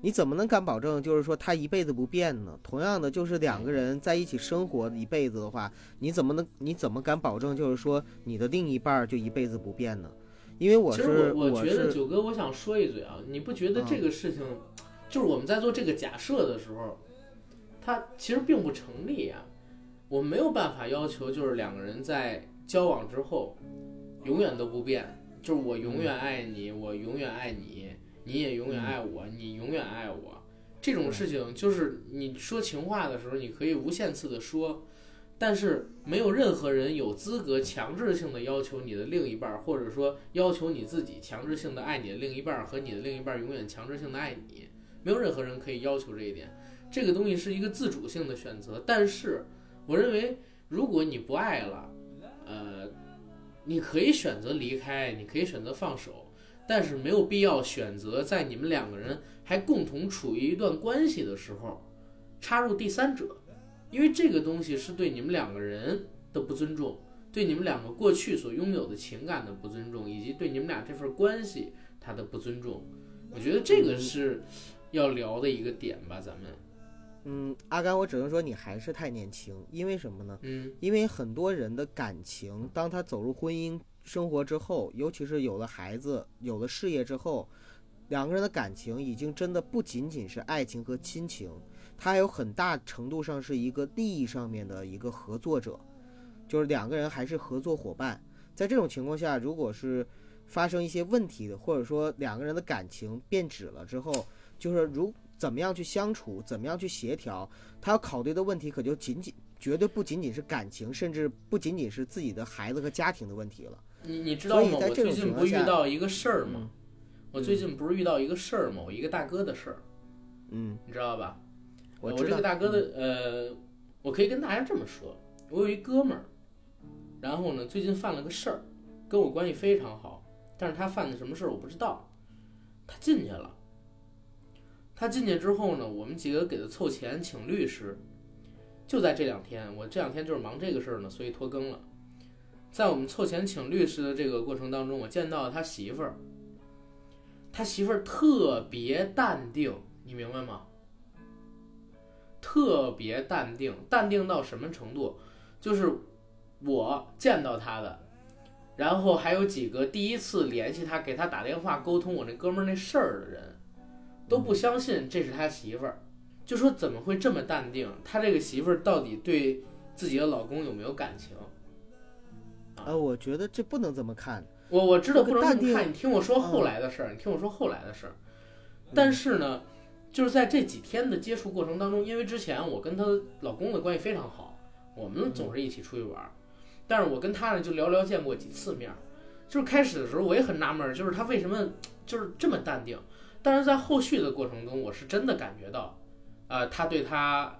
你怎么能敢保证就是说他一辈子不变呢？同样的，就是两个人在一起生活一辈子的话，你怎么能你怎么敢保证就是说你的另一半儿就一辈子不变呢？因为我其是实我觉得九哥，我想说一嘴啊，你不觉得这个事情，就是我们在做这个假设的时候，它其实并不成立啊。我们没有办法要求，就是两个人在交往之后，永远都不变，就是我永远爱你，我永远爱你，你也永远爱我，你永远爱我。这种事情就是你说情话的时候，你可以无限次的说，但是没有任何人有资格强制性的要求你的另一半儿，或者说要求你自己强制性的爱你的另一半儿和你的另一半儿永远强制性的爱你，没有任何人可以要求这一点。这个东西是一个自主性的选择，但是我认为，如果你不爱了，呃，你可以选择离开，你可以选择放手，但是没有必要选择在你们两个人还共同处于一段关系的时候插入第三者，因为这个东西是对你们两个人的不尊重，对你们两个过去所拥有的情感的不尊重，以及对你们俩这份关系它的不尊重。我觉得这个是要聊的一个点吧，咱们，嗯，阿甘，我只能说你还是太年轻，因为什么呢？嗯因为很多人的感情，当他走入婚姻生活之后，尤其是有了孩子、有了事业之后，两个人的感情已经真的不仅仅是爱情和亲情，他还有很大程度上是一个利益上面的一个合作者，就是两个人还是合作伙伴。在这种情况下，如果是发生一些问题的，或者说两个人的感情变质了之后，就是如怎么样去相处，怎么样去协调，他要考虑的问题可就仅仅绝对不仅仅是感情，甚至不仅仅是自己的孩子和家庭的问题了。你你知道吗？我最近不遇到一个事儿吗嗯？我最近不是遇到一个事儿吗？我一个大哥的事儿，嗯，你知道吧？我我这个大哥的呃，我可以跟大家这么说，我有一哥们儿，然后呢，最近犯了个事儿，跟我关系非常好，但是他犯的什么事儿我不知道，他进去了。他进去之后呢，我们几个给他凑钱请律师，就在这两天，我这两天就是忙这个事儿呢，所以拖更了。在我们凑钱请律师的这个过程当中，我见到了他媳妇儿，他媳妇儿特别淡定，你明白吗？特别淡定，淡定到什么程度？就是我见到他的，然后还有几个第一次联系他，给他打电话沟通我那哥们儿那事儿的人，都不相信这是他媳妇儿，就说怎么会这么淡定？他这个媳妇儿到底对自己的老公有没有感情？呃，我觉得这不能这么看。我我知道不能这么看，你听我说后来的事儿，你听我说后来的事儿。但是呢，就是在这几天的接触过程当中，因为之前我跟她老公的关系非常好，我们总是一起出去玩儿，但是我跟她呢就寥寥见过几次面儿。就是开始的时候我也很纳闷儿，就是她为什么就是这么淡定，但是在后续的过程中，我是真的感觉到，呃，她对她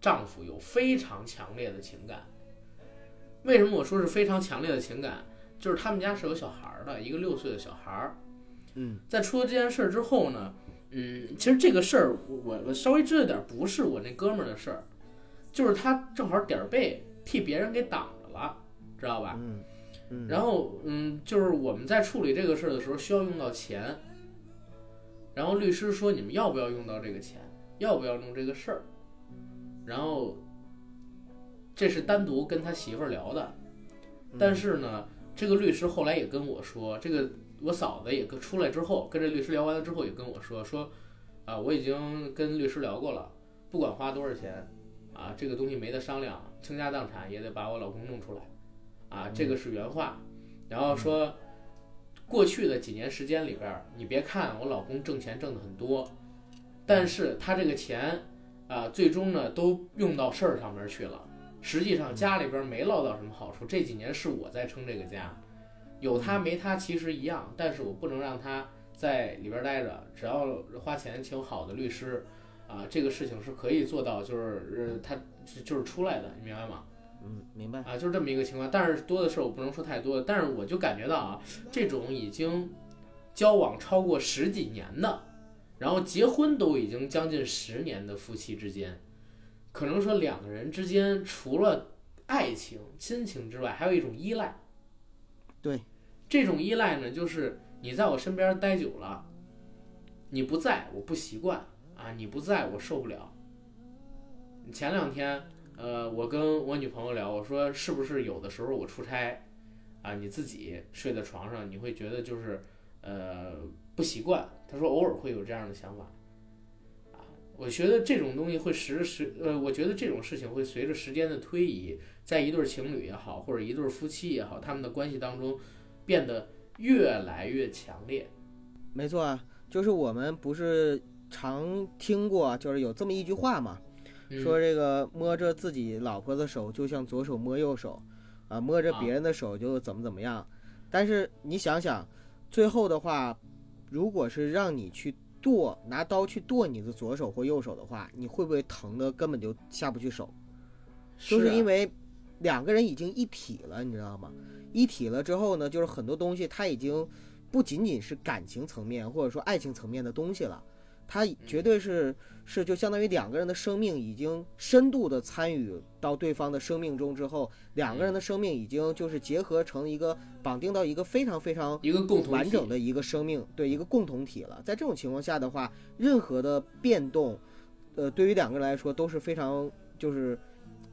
丈夫有非常强烈的情感。为什么我说是非常强烈的情感？就是他们家是有小孩儿的，一个六岁的小孩儿。嗯，在出了这件事儿之后呢，嗯，其实这个事儿我我我稍微知道点儿，不是我那哥们儿的事儿，就是他正好点儿背替别人给挡着了，知道吧？嗯嗯，然后嗯，就是我们在处理这个事儿的时候需要用到钱，然后律师说你们要不要用到这个钱，要不要弄这个事儿，然后这是单独跟他媳妇儿聊的，但是呢，这个律师后来也跟我说，这个我嫂子也跟出来之后，跟这律师聊完了之后也跟我说说，啊，我已经跟律师聊过了，不管花多少钱，啊，这个东西没得商量，倾家荡产也得把我老公弄出来，啊，这个是原话，然后说，过去的几年时间里边，你别看我老公挣钱挣的很多，但是他这个钱，啊，最终呢都用到事儿上面去了。实际上家里边没捞到什么好处，这几年是我在撑这个家，有他没他其实一样，但是我不能让他在里边待着，只要花钱请好的律师，啊，这个事情是可以做到，就是呃他就是出来的，你明白吗？嗯，明白。啊，就是这么一个情况。但是多的事儿我不能说太多，但是我就感觉到啊，这种已经交往超过十几年的，然后结婚都已经将近十年的夫妻之间，可能说两个人之间除了爱情、亲情之外，还有一种依赖。对，这种依赖呢，就是你在我身边待久了，你不在我不习惯啊，你不在我受不了。前两天。呃，我跟我女朋友聊，我说是不是有的时候我出差，啊，你自己睡在床上，你会觉得就是呃不习惯。她说偶尔会有这样的想法，啊，我觉得这种东西会时时呃，我觉得这种事情会随着时间的推移，在一对情侣也好，或者一对夫妻也好，他们的关系当中变得越来越强烈。没错啊，就是我们不是常听过，就是有这么一句话嘛。嗯、说这个摸着自己老婆的手就像左手摸右手，啊，摸着别人的手就怎么怎么样。但是你想想，最后的话，如果是让你去剁，拿刀去剁你的左手或右手的话，你会不会疼的根本就下不去手？就是因为为两个人已经一体了，你知道吗？一体了之后呢，就是很多东西它已经不仅仅是感情层面或者说爱情层面的东西了。它绝对是是就相当于两个人的生命已经深度的参与到对方的生命中之后，两个人的生命已经就是结合成一个绑定到一个非常非常一个共同完整的一个生命，对一个共同体了。在这种情况下的话，任何的变动，呃，对于两个人来说都是非常就是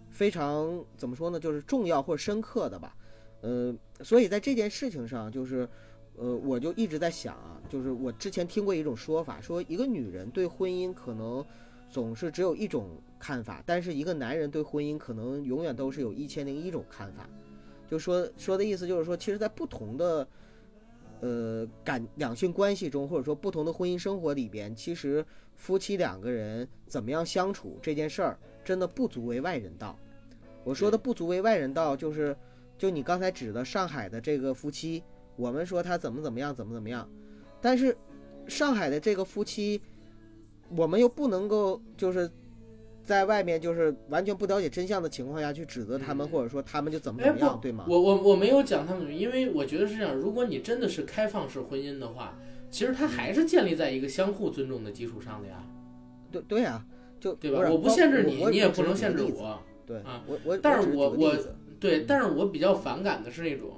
非常怎么说呢，就是重要或者深刻的吧。呃，所以在这件事情上，就是。呃，我就一直在想啊，就是我之前听过一种说法，说一个女人对婚姻可能总是只有一种看法，但是一个男人对婚姻可能永远都是有一千零一种看法。就说说的意思就是说，其实，在不同的呃感两性关系中，或者说不同的婚姻生活里边，其实夫妻两个人怎么样相处这件事儿，真的不足为外人道。我说的不足为外人道，就是就你刚才指的上海的这个夫妻，我们说他怎么怎么样，怎么怎么样，但是上海的这个夫妻，我们又不能够就是在外面就是完全不了解真相的情况下去指责他们，嗯或者说他们就怎么怎么样，对吗？我我我没有讲他们，因为我觉得是这样，如果你真的是开放式婚姻的话，其实它还是建立在一个相互尊重的基础上的呀，对对呀、就对吧？我不限制你，你也不能。限制我。对啊，我我但是只我我对，但是我比较反感的是那种，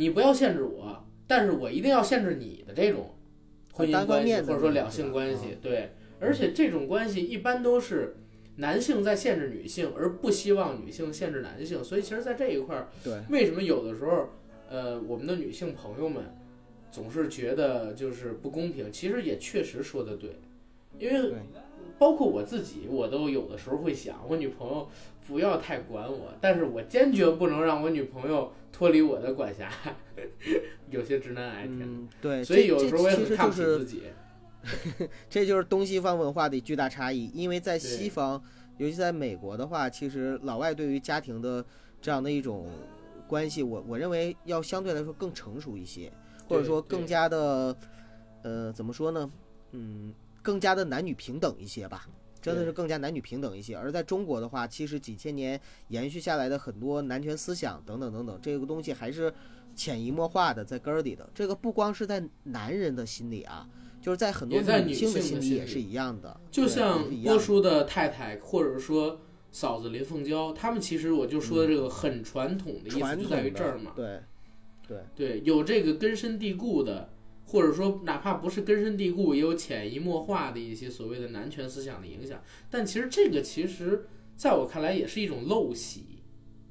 你不要限制我，但是我一定要限制你的这种婚姻关系或者说两性关系嗯，对，而且这种关系一般都是男性在限制女性，而不希望女性限制男性，所以其实，在这一块儿，对为什么有的时候，呃，我们的女性朋友们总是觉得就是不公平？其实也确实说的对，因为对包括我自己，我都有的时候会想，我女朋友不要太管我，但是我坚决不能让我女朋友脱离我的管辖。有些直男癌天，嗯，对，所以有时候我也这其很看不起实就是自己。这就是东西方文化的巨大差异，因为在西方，尤其在美国的话，其实老外对于家庭的这样的一种关系，我我认为要相对来说更成熟一些，或者说更加的，呃，怎么说呢？嗯，更加的男女平等一些吧。真的是更加男女平等一些，而在中国的话，其实几千年延续下来的很多男权思想等等等等，这个东西还是潜移默化的在根儿里的。这个不光是在男人的心里啊，就是在很多在女性的心里也是一样的。就像波叔的太太，或者说嫂子林凤娇，他们其实我就说的这个很传统的意思就在于这儿嘛。对，对，对，有这个根深蒂固的，或者说哪怕不是根深蒂固，也有潜移默化的一些所谓的男权思想的影响。但其实这个其实在我看来也是一种陋习，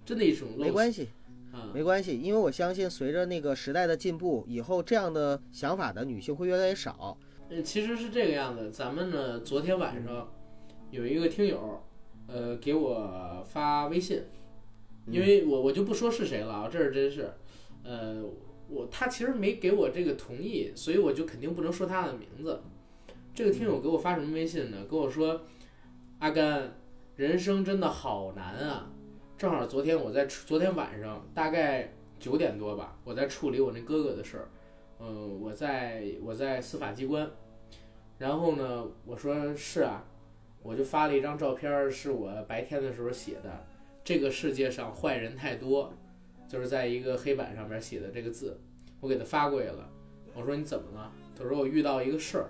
真的一种陋习。没关系，啊，没关系，因为我相信随着那个时代的进步，以后这样的想法的女性会越来越少。嗯，其实是这个样子。咱们呢，昨天晚上有一个听友，呃，给我发微信，因为我我就不说是谁了啊，这是真是，呃，我他其实没给我这个同意，所以我就肯定不能说他的名字。这个听友给我发什么微信呢？跟我说，阿甘，人生真的好难啊！正好昨天我在昨天晚上大概九点多吧，我在处理我那哥哥的事儿。嗯，我在我在司法机关，然后呢，我说是啊，我就发了一张照片，是我白天的时候写的。这个世界上坏人太多，就是在一个黑板上面写的这个字，我给他发过去了。我说你怎么了？他说我遇到一个事儿。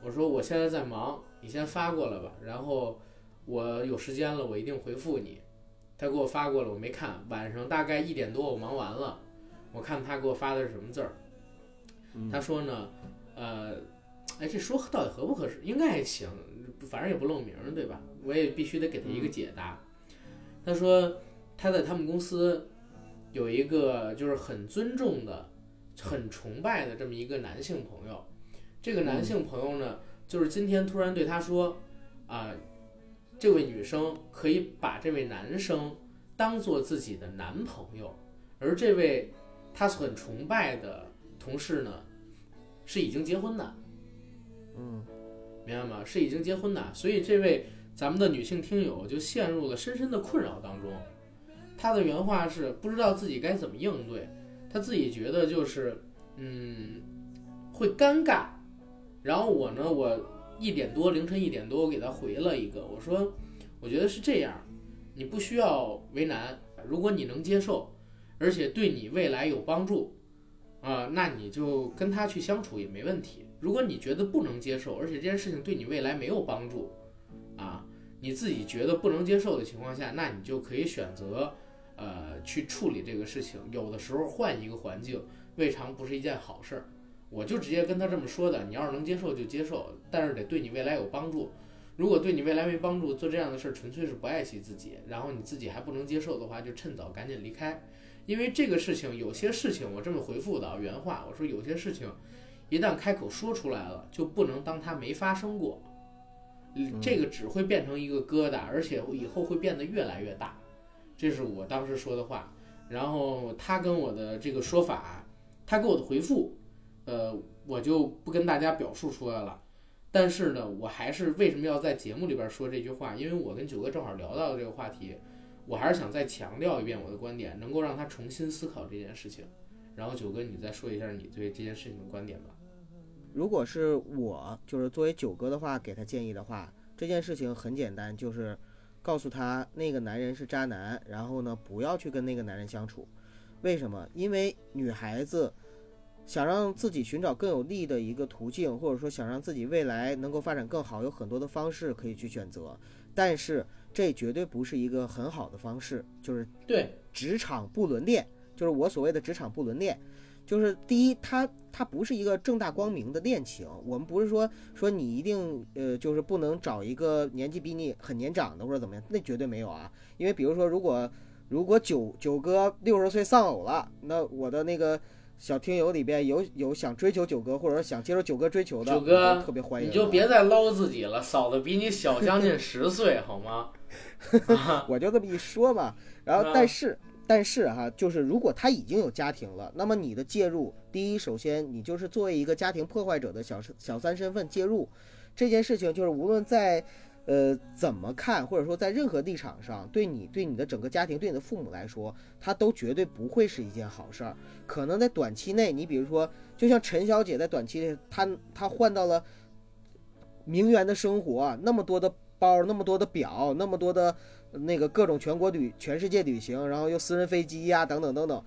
我说我现在在忙，你先发过来吧，然后我有时间了，我一定回复你。他给我发过来，我没看。晚上大概一点多，我忙完了，我看他给我发的是什么字儿。他说呢，呃，哎，这说到底合不合适？应该还行，反正也不露名儿，对吧？我也必须得给他一个解答。他说他在他们公司有一个就是很尊重的、很崇拜的这么一个男性朋友。这个男性朋友呢，就是今天突然对他说，啊、这位女生可以把这位男生当做自己的男朋友，而这位他很崇拜的同事呢，是已经结婚的。嗯，明白吗？是已经结婚的，所以这位咱们的女性听友就陷入了深深的困扰当中。他的原话是不知道自己该怎么应对，他自己觉得就是嗯会尴尬。然后我呢，我一点多凌晨一点多，我给他回了一个，我说我觉得是这样，你不需要为难，如果你能接受，而且对你未来有帮助，啊、那你就跟他去相处也没问题。如果你觉得不能接受，而且这件事情对你未来没有帮助，啊，你自己觉得不能接受的情况下，那你就可以选择，呃，去处理这个事情。有的时候换一个环境，未尝不是一件好事儿。我就直接跟他这么说的，你要是能接受就接受，但是得对你未来有帮助。如果对你未来没帮助，做这样的事儿纯粹是不爱惜自己，然后你自己还不能接受的话，就趁早赶紧离开。因为这个事情，有些事情我这么回复的原话，我说有些事情一旦开口说出来了，就不能当它没发生过。嗯这个只会变成一个疙瘩，而且以后会变得越来越大。这是我当时说的话。然后他跟我的这个说法他给我的回复，呃，我就不跟大家表述出来了。但是呢，我还是为什么要在节目里边说这句话？因为我跟九哥正好聊到了这个话题，我还是想再强调一遍我的观点，能够让他重新思考这件事情。然后九哥，你再说一下你对这件事情的观点吧。如果是我，就是作为九哥的话，给他建议的话，这件事情很简单，就是告诉他那个男人是渣男，然后呢，不要去跟那个男人相处。为什么？因为女孩子想让自己寻找更有利的一个途径，或者说想让自己未来能够发展更好，有很多的方式可以去选择，但是这绝对不是一个很好的方式，就是对，职场不伦恋，就是我所谓的职场不伦恋。就是第一，它它不是一个正大光明的恋情。我们不是说说你一定呃，就是不能找一个年纪比你很年长的或者怎么样，那绝对没有啊。因为比如说，如果如果九九哥六十岁丧偶了，那我的那个小听友里边有有想追求九哥或者想接受九哥追求的，九哥特别欢迎。你就别再捞自己了，嫂子比你小将近十岁，好吗？啊 我就这么一说嘛。然后啊但是。但是哈、就是如果他已经有家庭了，那么你的介入，第一，首先你就是作为一个家庭破坏者的小小三身份介入，这件事情就是无论在呃怎么看，或者说在任何立场上，对你对你的整个家庭，对你的父母来说，他都绝对不会是一件好事儿。可能在短期内，你比如说，就像陈小姐在短期内，她她换到了名媛的生活，那么多的包，那么多的表，那么多的。那个各种全国旅、全世界旅行，然后又私人飞机呀、等等等等。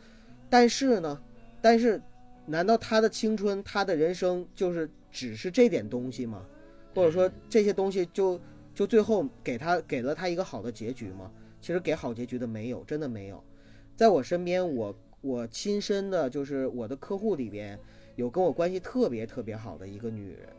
但是呢，但是，难道他的青春、他的人生就是只是这点东西吗？或者说这些东西就就最后给他给了他一个好的结局吗？其实给好结局的没有，真的没有。在我身边，我我亲身的就是我的客户里边有跟我关系特别特别好的一个女人，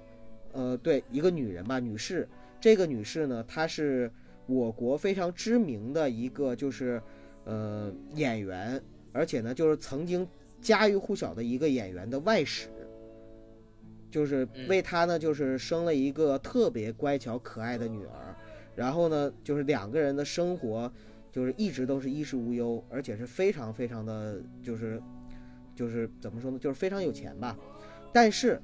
呃，对，一个女人吧，女士。这个女士呢，她是。我国非常知名的一个就是，呃，演员，而且呢，就是曾经家喻户晓的一个演员的外史，就是为他呢，就是生了一个特别乖巧可爱的女儿，然后呢，就是两个人的生活就是一直都是衣食无忧，而且是非常非常的，就是就是怎么说呢，就是非常有钱吧。但是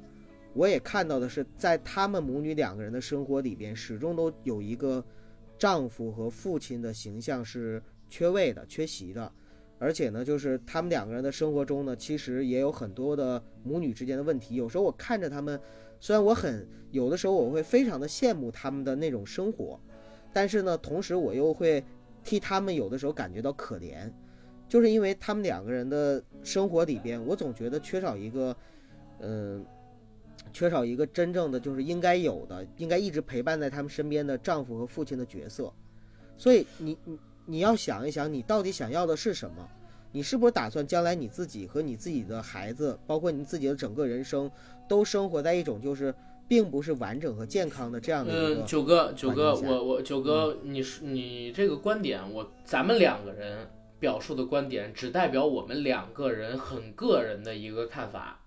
我也看到的是，在他们母女两个人的生活里边，始终都有一个。丈夫和父亲的形象是缺位的、缺席的，而且呢，就是他们两个人的生活中呢，其实也有很多的母女之间的问题。有时候我看着他们，虽然我很有的时候我会非常的羡慕他们的那种生活，但是呢，同时我又会替他们有的时候感觉到可怜，就是因为他们两个人的生活里边，我总觉得缺少一个，嗯、缺少一个真正的就是应该有的，应该一直陪伴在他们身边的丈夫和父亲的角色，所以你你你要想一想，你到底想要的是什么？你是不是打算将来你自己和你自己的孩子，包括你自己的整个人生，都生活在一种就是并不是完整和健康的这样的一个？嗯，九哥，九哥，我我九哥，你是你这个观点，我咱们两个人表述的观点，只代表我们两个人很个人的一个看法。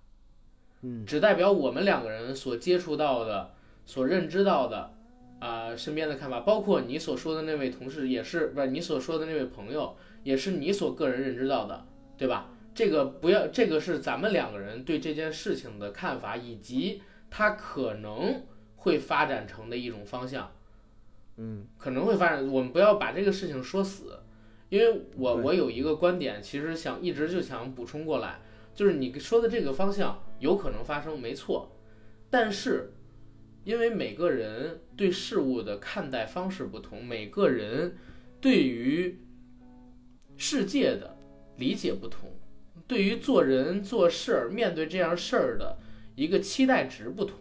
嗯。只代表我们两个人所接触到的、所认知到的，啊、身边的看法，包括你所说的那位同事，也是不是你所说的那位朋友，也是你所个人认知到的，对吧？这个不要，这个是咱们两个人对这件事情的看法，以及它可能会发展成的一种方向，嗯。可能会发展。我们不要把这个事情说死，因为我我有一个观点，其实想一直就想补充过来，就是你说的这个方向有可能发生，没错，但是因为每个人对事物的看待方式不同，每个人对于世界的理解不同，对于做人做事儿、面对这样事儿的一个期待值不同，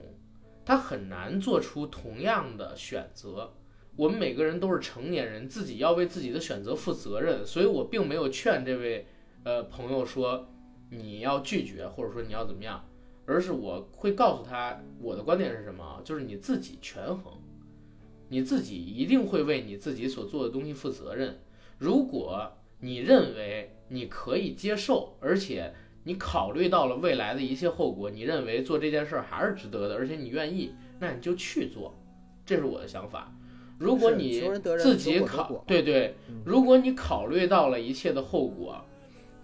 他很难做出同样的选择。我们每个人都是成年人，自己要为自己的选择负责任，所以我并没有劝这位呃朋友说你要拒绝，或者说你要怎么样，而是我会告诉他我的观点是什么啊，就是你自己权衡，你自己一定会为你自己所做的东西负责任。如果你认为你可以接受，而且你考虑到了未来的一切后果，你认为做这件事儿还是值得的，而且你愿意，那你就去做，这是我的想法。如果你自己考果，对对嗯，如果你考虑到了一切的后果，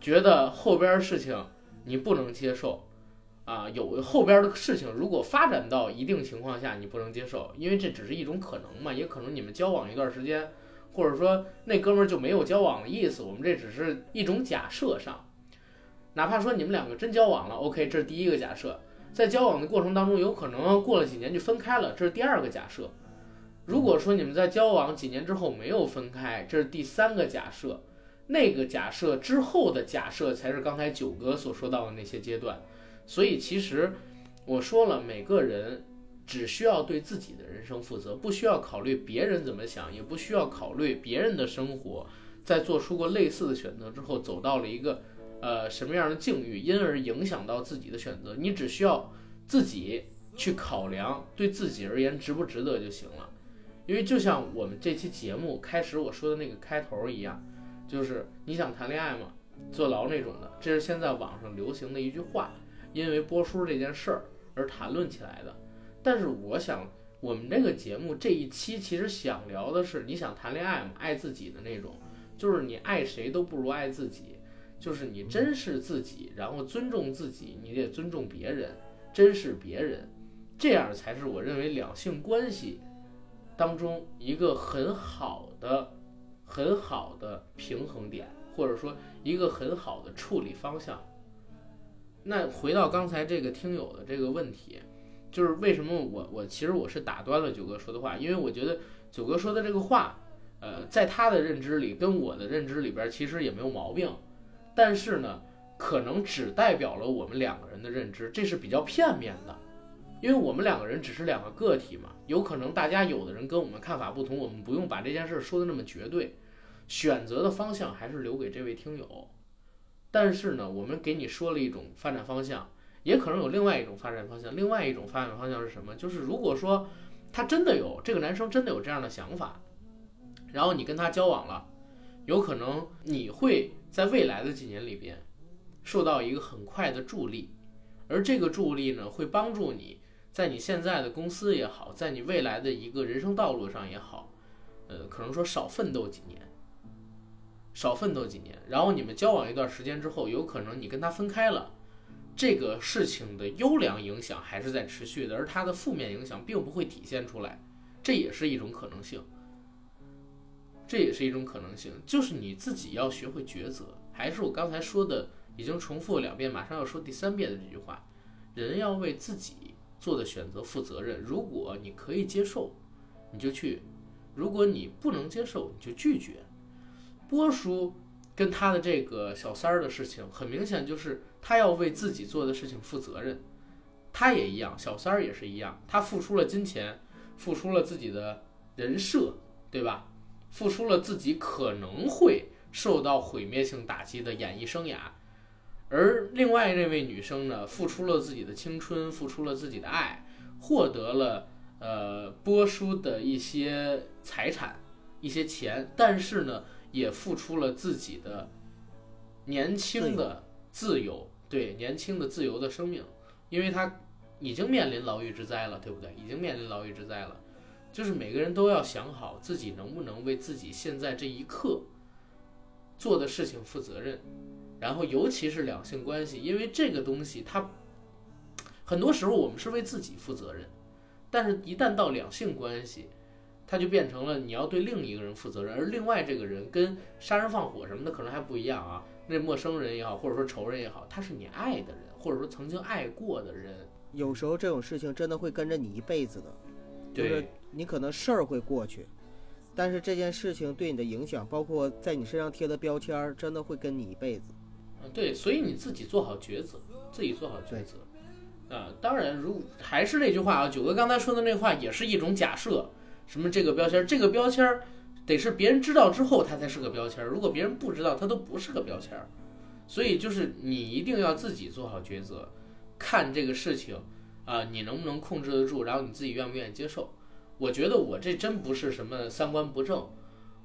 觉得后边儿事情你不能接受，啊，有后边的事情如果发展到一定情况下你不能接受，因为这只是一种可能嘛，也可能你们交往一段时间，或者说那哥们儿就没有交往的意思，我们这只是一种假设上，哪怕说你们两个真交往了，OK，这是第一个假设，在交往的过程当中有可能过了几年就分开了，这是第二个假设。如果说你们在交往几年之后没有分开，这是第三个假设。那个假设之后的假设才是刚才九哥所说到的那些阶段。所以其实我说了，每个人只需要对自己的人生负责，不需要考虑别人怎么想，也不需要考虑别人的生活。在做出过类似的选择之后，走到了一个呃什么样的境遇，因而影响到自己的选择，你只需要自己去考量，对自己而言值不值得就行了。因为就像我们这期节目开始我说的那个开头一样，就是你想谈恋爱吗？坐牢那种的，这是现在网上流行的一句话，因为波叔这件事儿而谈论起来的。但是我想，我们这个节目这一期其实想聊的是，你想谈恋爱吗？爱自己的那种，就是你爱谁都不如爱自己，就是你珍视自己，然后尊重自己，你得尊重别人，珍视别人，这样才是我认为两性关系。当中一个很好的、很好的平衡点，或者说一个很好的处理方向。那回到刚才这个听友的这个问题，就是为什么我我其实我是打断了九哥说的话，因为我觉得九哥说的这个话，呃，在他的认知里跟我的认知里边其实也没有毛病，但是呢，可能只代表了我们两个人的认知，这是比较片面的。因为我们两个人只是两个个体嘛，有可能大家有的人跟我们看法不同，我们不用把这件事说的那么绝对，选择的方向还是留给这位听友。但是呢，我们给你说了一种发展方向，也可能有另外一种发展方向。另外一种发展方向是什么？就是如果说他真的有这个男生真的有这样的想法，然后你跟他交往了，有可能你会在未来的几年里边受到一个很快的助力，而这个助力呢，会帮助你。在你现在的公司也好，在你未来的一个人生道路上也好，呃，可能说少奋斗几年，少奋斗几年，然后你们交往一段时间之后，有可能你跟他分开了，这个事情的优良影响还是在持续的，而他的负面影响并不会体现出来，这也是一种可能性，这也是一种可能性，就是你自己要学会抉择，还是我刚才说的，已经重复了两遍，马上要说第三遍的这句话，人要为自己。做的选择负责任。如果你可以接受，你就去；如果你不能接受，你就拒绝。波叔跟他的这个小三儿的事情，很明显就是他要为自己做的事情负责任。他也一样，小三儿也是一样，他付出了金钱，付出了自己的人设，对吧？付出了自己可能会受到毁灭性打击的演艺生涯。而另外那位女生呢，付出了自己的青春，付出了自己的爱，获得了呃波叔的一些财产、一些钱，但是呢，也付出了自己的年轻的自由，对年轻的自由的生命，因为他已经面临牢狱之灾了，对不对？已经面临牢狱之灾了，就是每个人都要想好自己能不能为自己现在这一刻做的事情负责任。然后，尤其是两性关系，因为这个东西，它很多时候我们是为自己负责任，但是一旦到两性关系，它就变成了你要对另一个人负责任，而另外这个人跟杀人放火什么的可能还不一样啊。那陌生人也好，或者说仇人也好，他是你爱的人，或者说曾经爱过的人。有时候这种事情真的会跟着你一辈子的，就是你可能事儿会过去，但是这件事情对你的影响，包括在你身上贴的标签，真的会跟你一辈子。对，所以你自己做好抉择，自己做好抉择。啊，当然，如还是那句话啊，九哥刚才说的那话也是一种假设。什么这个标签，这个标签得是别人知道之后，它才是个标签。如果别人不知道，它都不是个标签。所以就是你一定要自己做好抉择，看这个事情啊，你能不能控制得住，然后你自己愿不愿意接受。我觉得我这真不是什么三观不正。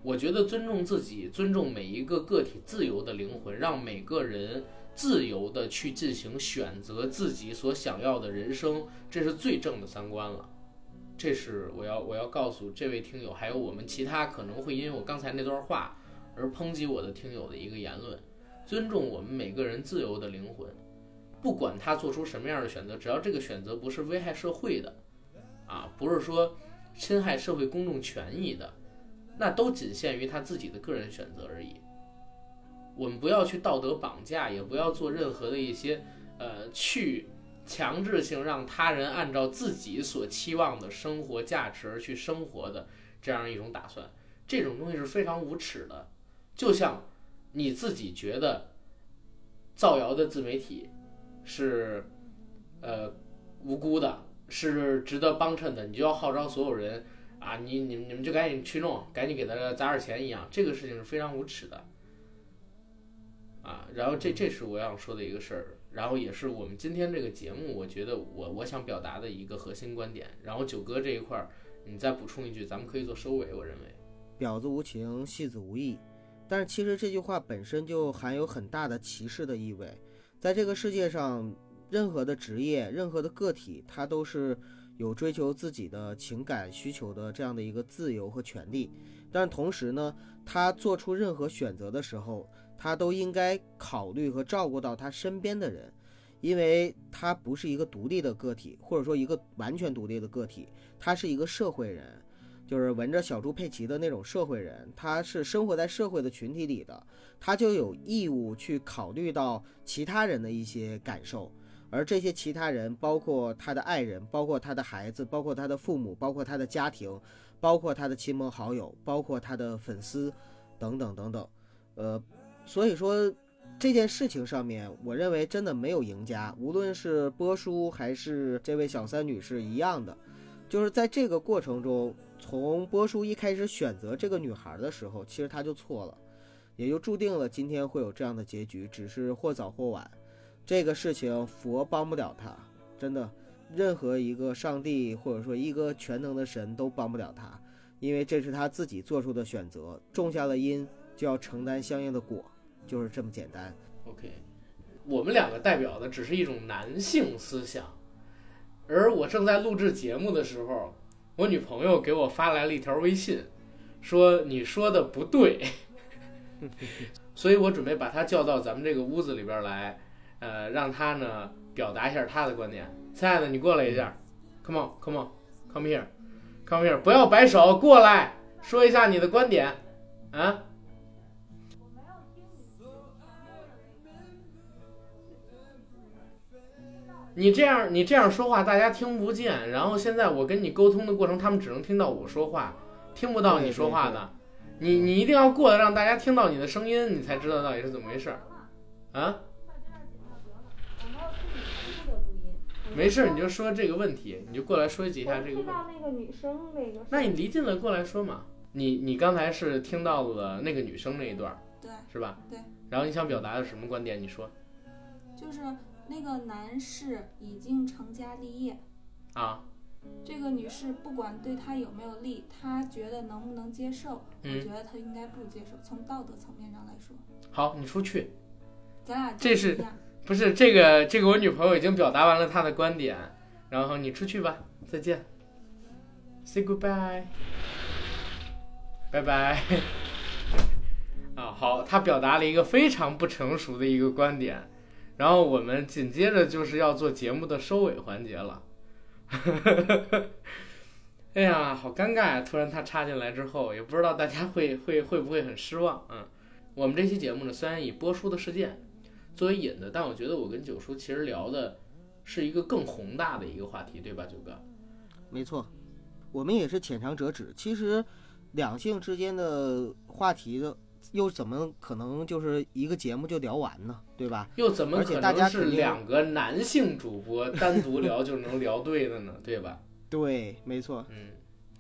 我觉得尊重自己，尊重每一个个体自由的灵魂，让每个人自由的去进行选择自己所想要的人生，这是最正的三观了。这是我要我要告诉这位听友，还有我们其他可能会因为我刚才那段话而抨击我的听友的一个言论：尊重我们每个人自由的灵魂，不管他做出什么样的选择，只要这个选择不是危害社会的，啊，不是说侵害社会公众权益的，那都仅限于他自己的个人选择而已。我们不要去道德绑架，也不要做任何的一些呃去强制性让他人按照自己所期望的生活价值而去生活的这样一种打算。这种东西是非常无耻的，就像你自己觉得造谣的自媒体是呃无辜的，是值得帮衬的，你就要号召所有人啊，你你你们就赶紧去弄，赶紧给他砸点钱一样，这个事情是非常无耻的啊。然后这这是我想说的一个事儿，然后也是我们今天这个节目，我觉得我我想表达的一个核心观点。然后九哥这一块儿，你再补充一句，咱们可以做收尾，我认为。婊子无情，戏子无义。但是其实这句话本身就含有很大的歧视的意味。在这个世界上，任何的职业、任何的个体，他都是有追求自己的情感需求的这样的一个自由和权利。但同时呢，他做出任何选择的时候，他都应该考虑和照顾到他身边的人，因为他不是一个独立的个体，或者说一个完全独立的个体，他是一个社会人。就是闻着小猪佩奇的那种社会人，他是生活在社会的群体里的，他就有义务去考虑到其他人的一些感受，而这些其他人包括他的爱人，包括他的孩子，包括他的父母，包括他的家庭，包括他的亲朋好友，包括他的粉丝，等等等等。呃，所以说这件事情上面，我认为真的没有赢家，无论是波叔还是这位小三女士一样的，就是在这个过程中。从波叔一开始选择这个女孩的时候，其实他就错了，也就注定了今天会有这样的结局。只是或早或晚，这个事情佛帮不了他，真的，任何一个上帝或者说一个全能的神都帮不了他，因为这是他自己做出的选择，种下了因就要承担相应的果，就是这么简单。OK，我们两个代表的只是一种男性思想，而我正在录制节目的时候。我女朋友给我发来了一条微信，说你说的不对，所以我准备把她叫到咱们这个屋子里边来，呃，让她呢表达一下她的观点。亲爱的，你过来一下，Come on，Come on，Come here，Come here，不要摆手，过来说一下你的观点，啊。你这样，你这样说话，大家听不见。然后现在我跟你沟通的过程，他们只能听到我说话，听不到你说话的。你你一定要过来，让大家听到你的声音，你才知道到底是怎么回事儿。啊？没事，你就说这个问题，你就过来说几下这个问题。听到那个女生那个。那你离近了过来说嘛。你你刚才是听到了那个女生那一段，对，是吧？对。然后你想表达的什么观点？你说。就是。那个男士已经成家立业，啊，这个女士不管对他有没有利，他觉得能不能接受？嗯、我觉得他应该不接受。从道德层面上来说，好，你出去。咱俩这是不是这个？这个我女朋友已经表达完了她的观点，然后你出去吧，再见，say goodbye，拜拜。啊，好，她表达了一个非常不成熟的一个观点。然后我们紧接着就是要做节目的收尾环节了，哎呀，好尴尬呀！突然他插进来之后，也不知道大家会 会会不会很失望。嗯，我们这期节目呢，虽然以播出的事件作为引子，但我觉得我跟九叔其实聊的是一个更宏大的一个话题，对吧，九哥？没错，我们也是浅尝辄止。其实两性之间的话题的。又怎么可能就是一个节目就聊完呢？对吧？又怎么可能是两个男性主播 单独聊就能聊对的呢？对吧？对，没错。嗯，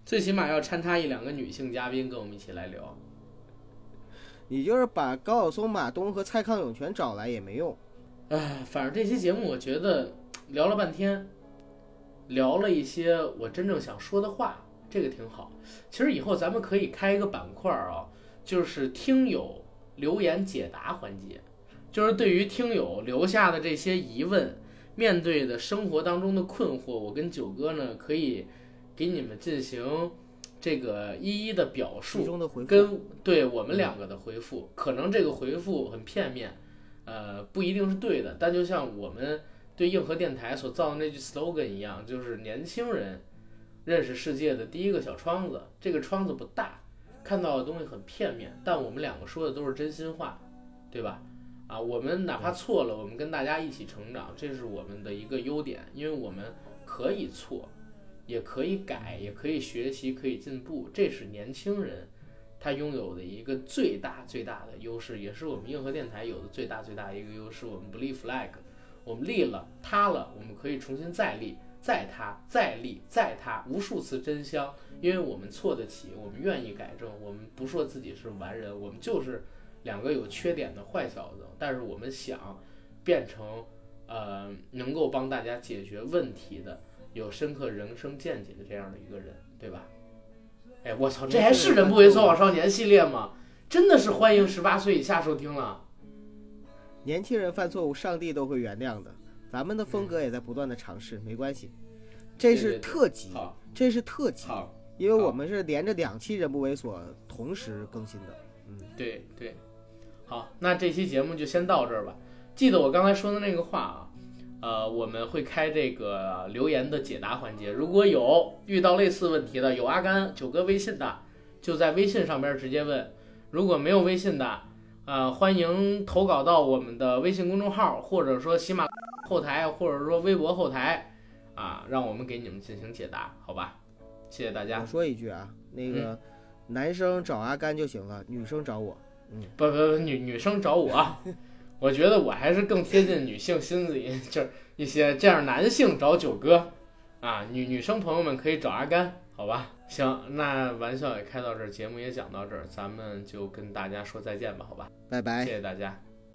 最起码要掺插一两个女性嘉宾跟我们一起来聊。你就是把高晓松、马东和蔡康永全找来也没用。唉，反正这期节目我觉得聊了半天，聊了一些我真正想说的话，这个挺好。其实以后咱们可以开一个板块啊。就是听友留言解答环节，就是对于听友留下的这些疑问，面对的生活当中的困惑，我跟九哥呢可以给你们进行这个一一的表述，跟对我们两个的回复，可能这个回复很片面，呃，不一定是对的，但就像我们对硬核电台所造的那句 slogan 一样，就是年轻人认识世界的第一个小窗子。这个窗子不大，看到的东西很片面，但我们两个说的都是真心话，对吧？啊，我们哪怕错了，我们跟大家一起成长，这是我们的一个优点，因为我们可以错，也可以改，也可以学习，可以进步，这是年轻人他拥有的一个最大最大的优势，也是我们硬核电台有的最大最大的一个优势。我们不立 flag，我们立了塌了，我们可以重新再立，再塌，再立，再塌，无数次真香，因为我们错得起，我们愿意改正，我们不说自己是完人，我们就是两个有缺点的坏小子，但是我们想变成呃能够帮大家解决问题的。有深刻人生见解的这样的一个人，对吧？哎，我操，这还是人不为所往少年系列吗？真的是欢迎十八岁以下收听了。年轻人犯错误，上帝都会原谅的。咱们的风格也在不断的尝试，没关系。这是特辑，好，这是特辑，因为我们是连着两期人不猥琐同时更新的。嗯，对对，好，那这期节目就先到这儿吧。记得我刚才说的那个话啊，呃，我们会开这个留言的解答环节。如果有遇到类似问题的，有阿甘九哥微信的，就在微信上边直接问；如果没有微信的，呃，欢迎投稿到我们的微信公众号，或者说喜马后台，或者说微博后台，啊，让我们给你们进行解答，好吧？谢谢大家我。说一句啊，那个男生找阿甘就行了，女生找我。嗯不不不，女女生找我啊，我觉得我还是更贴近女性心理，就是一些这样男性找九哥，啊，女女生朋友们可以找阿甘，好吧？行，那玩笑也开到这儿，节目也讲到这儿，咱们就跟大家说再见吧，好吧？拜拜谢。谢大家。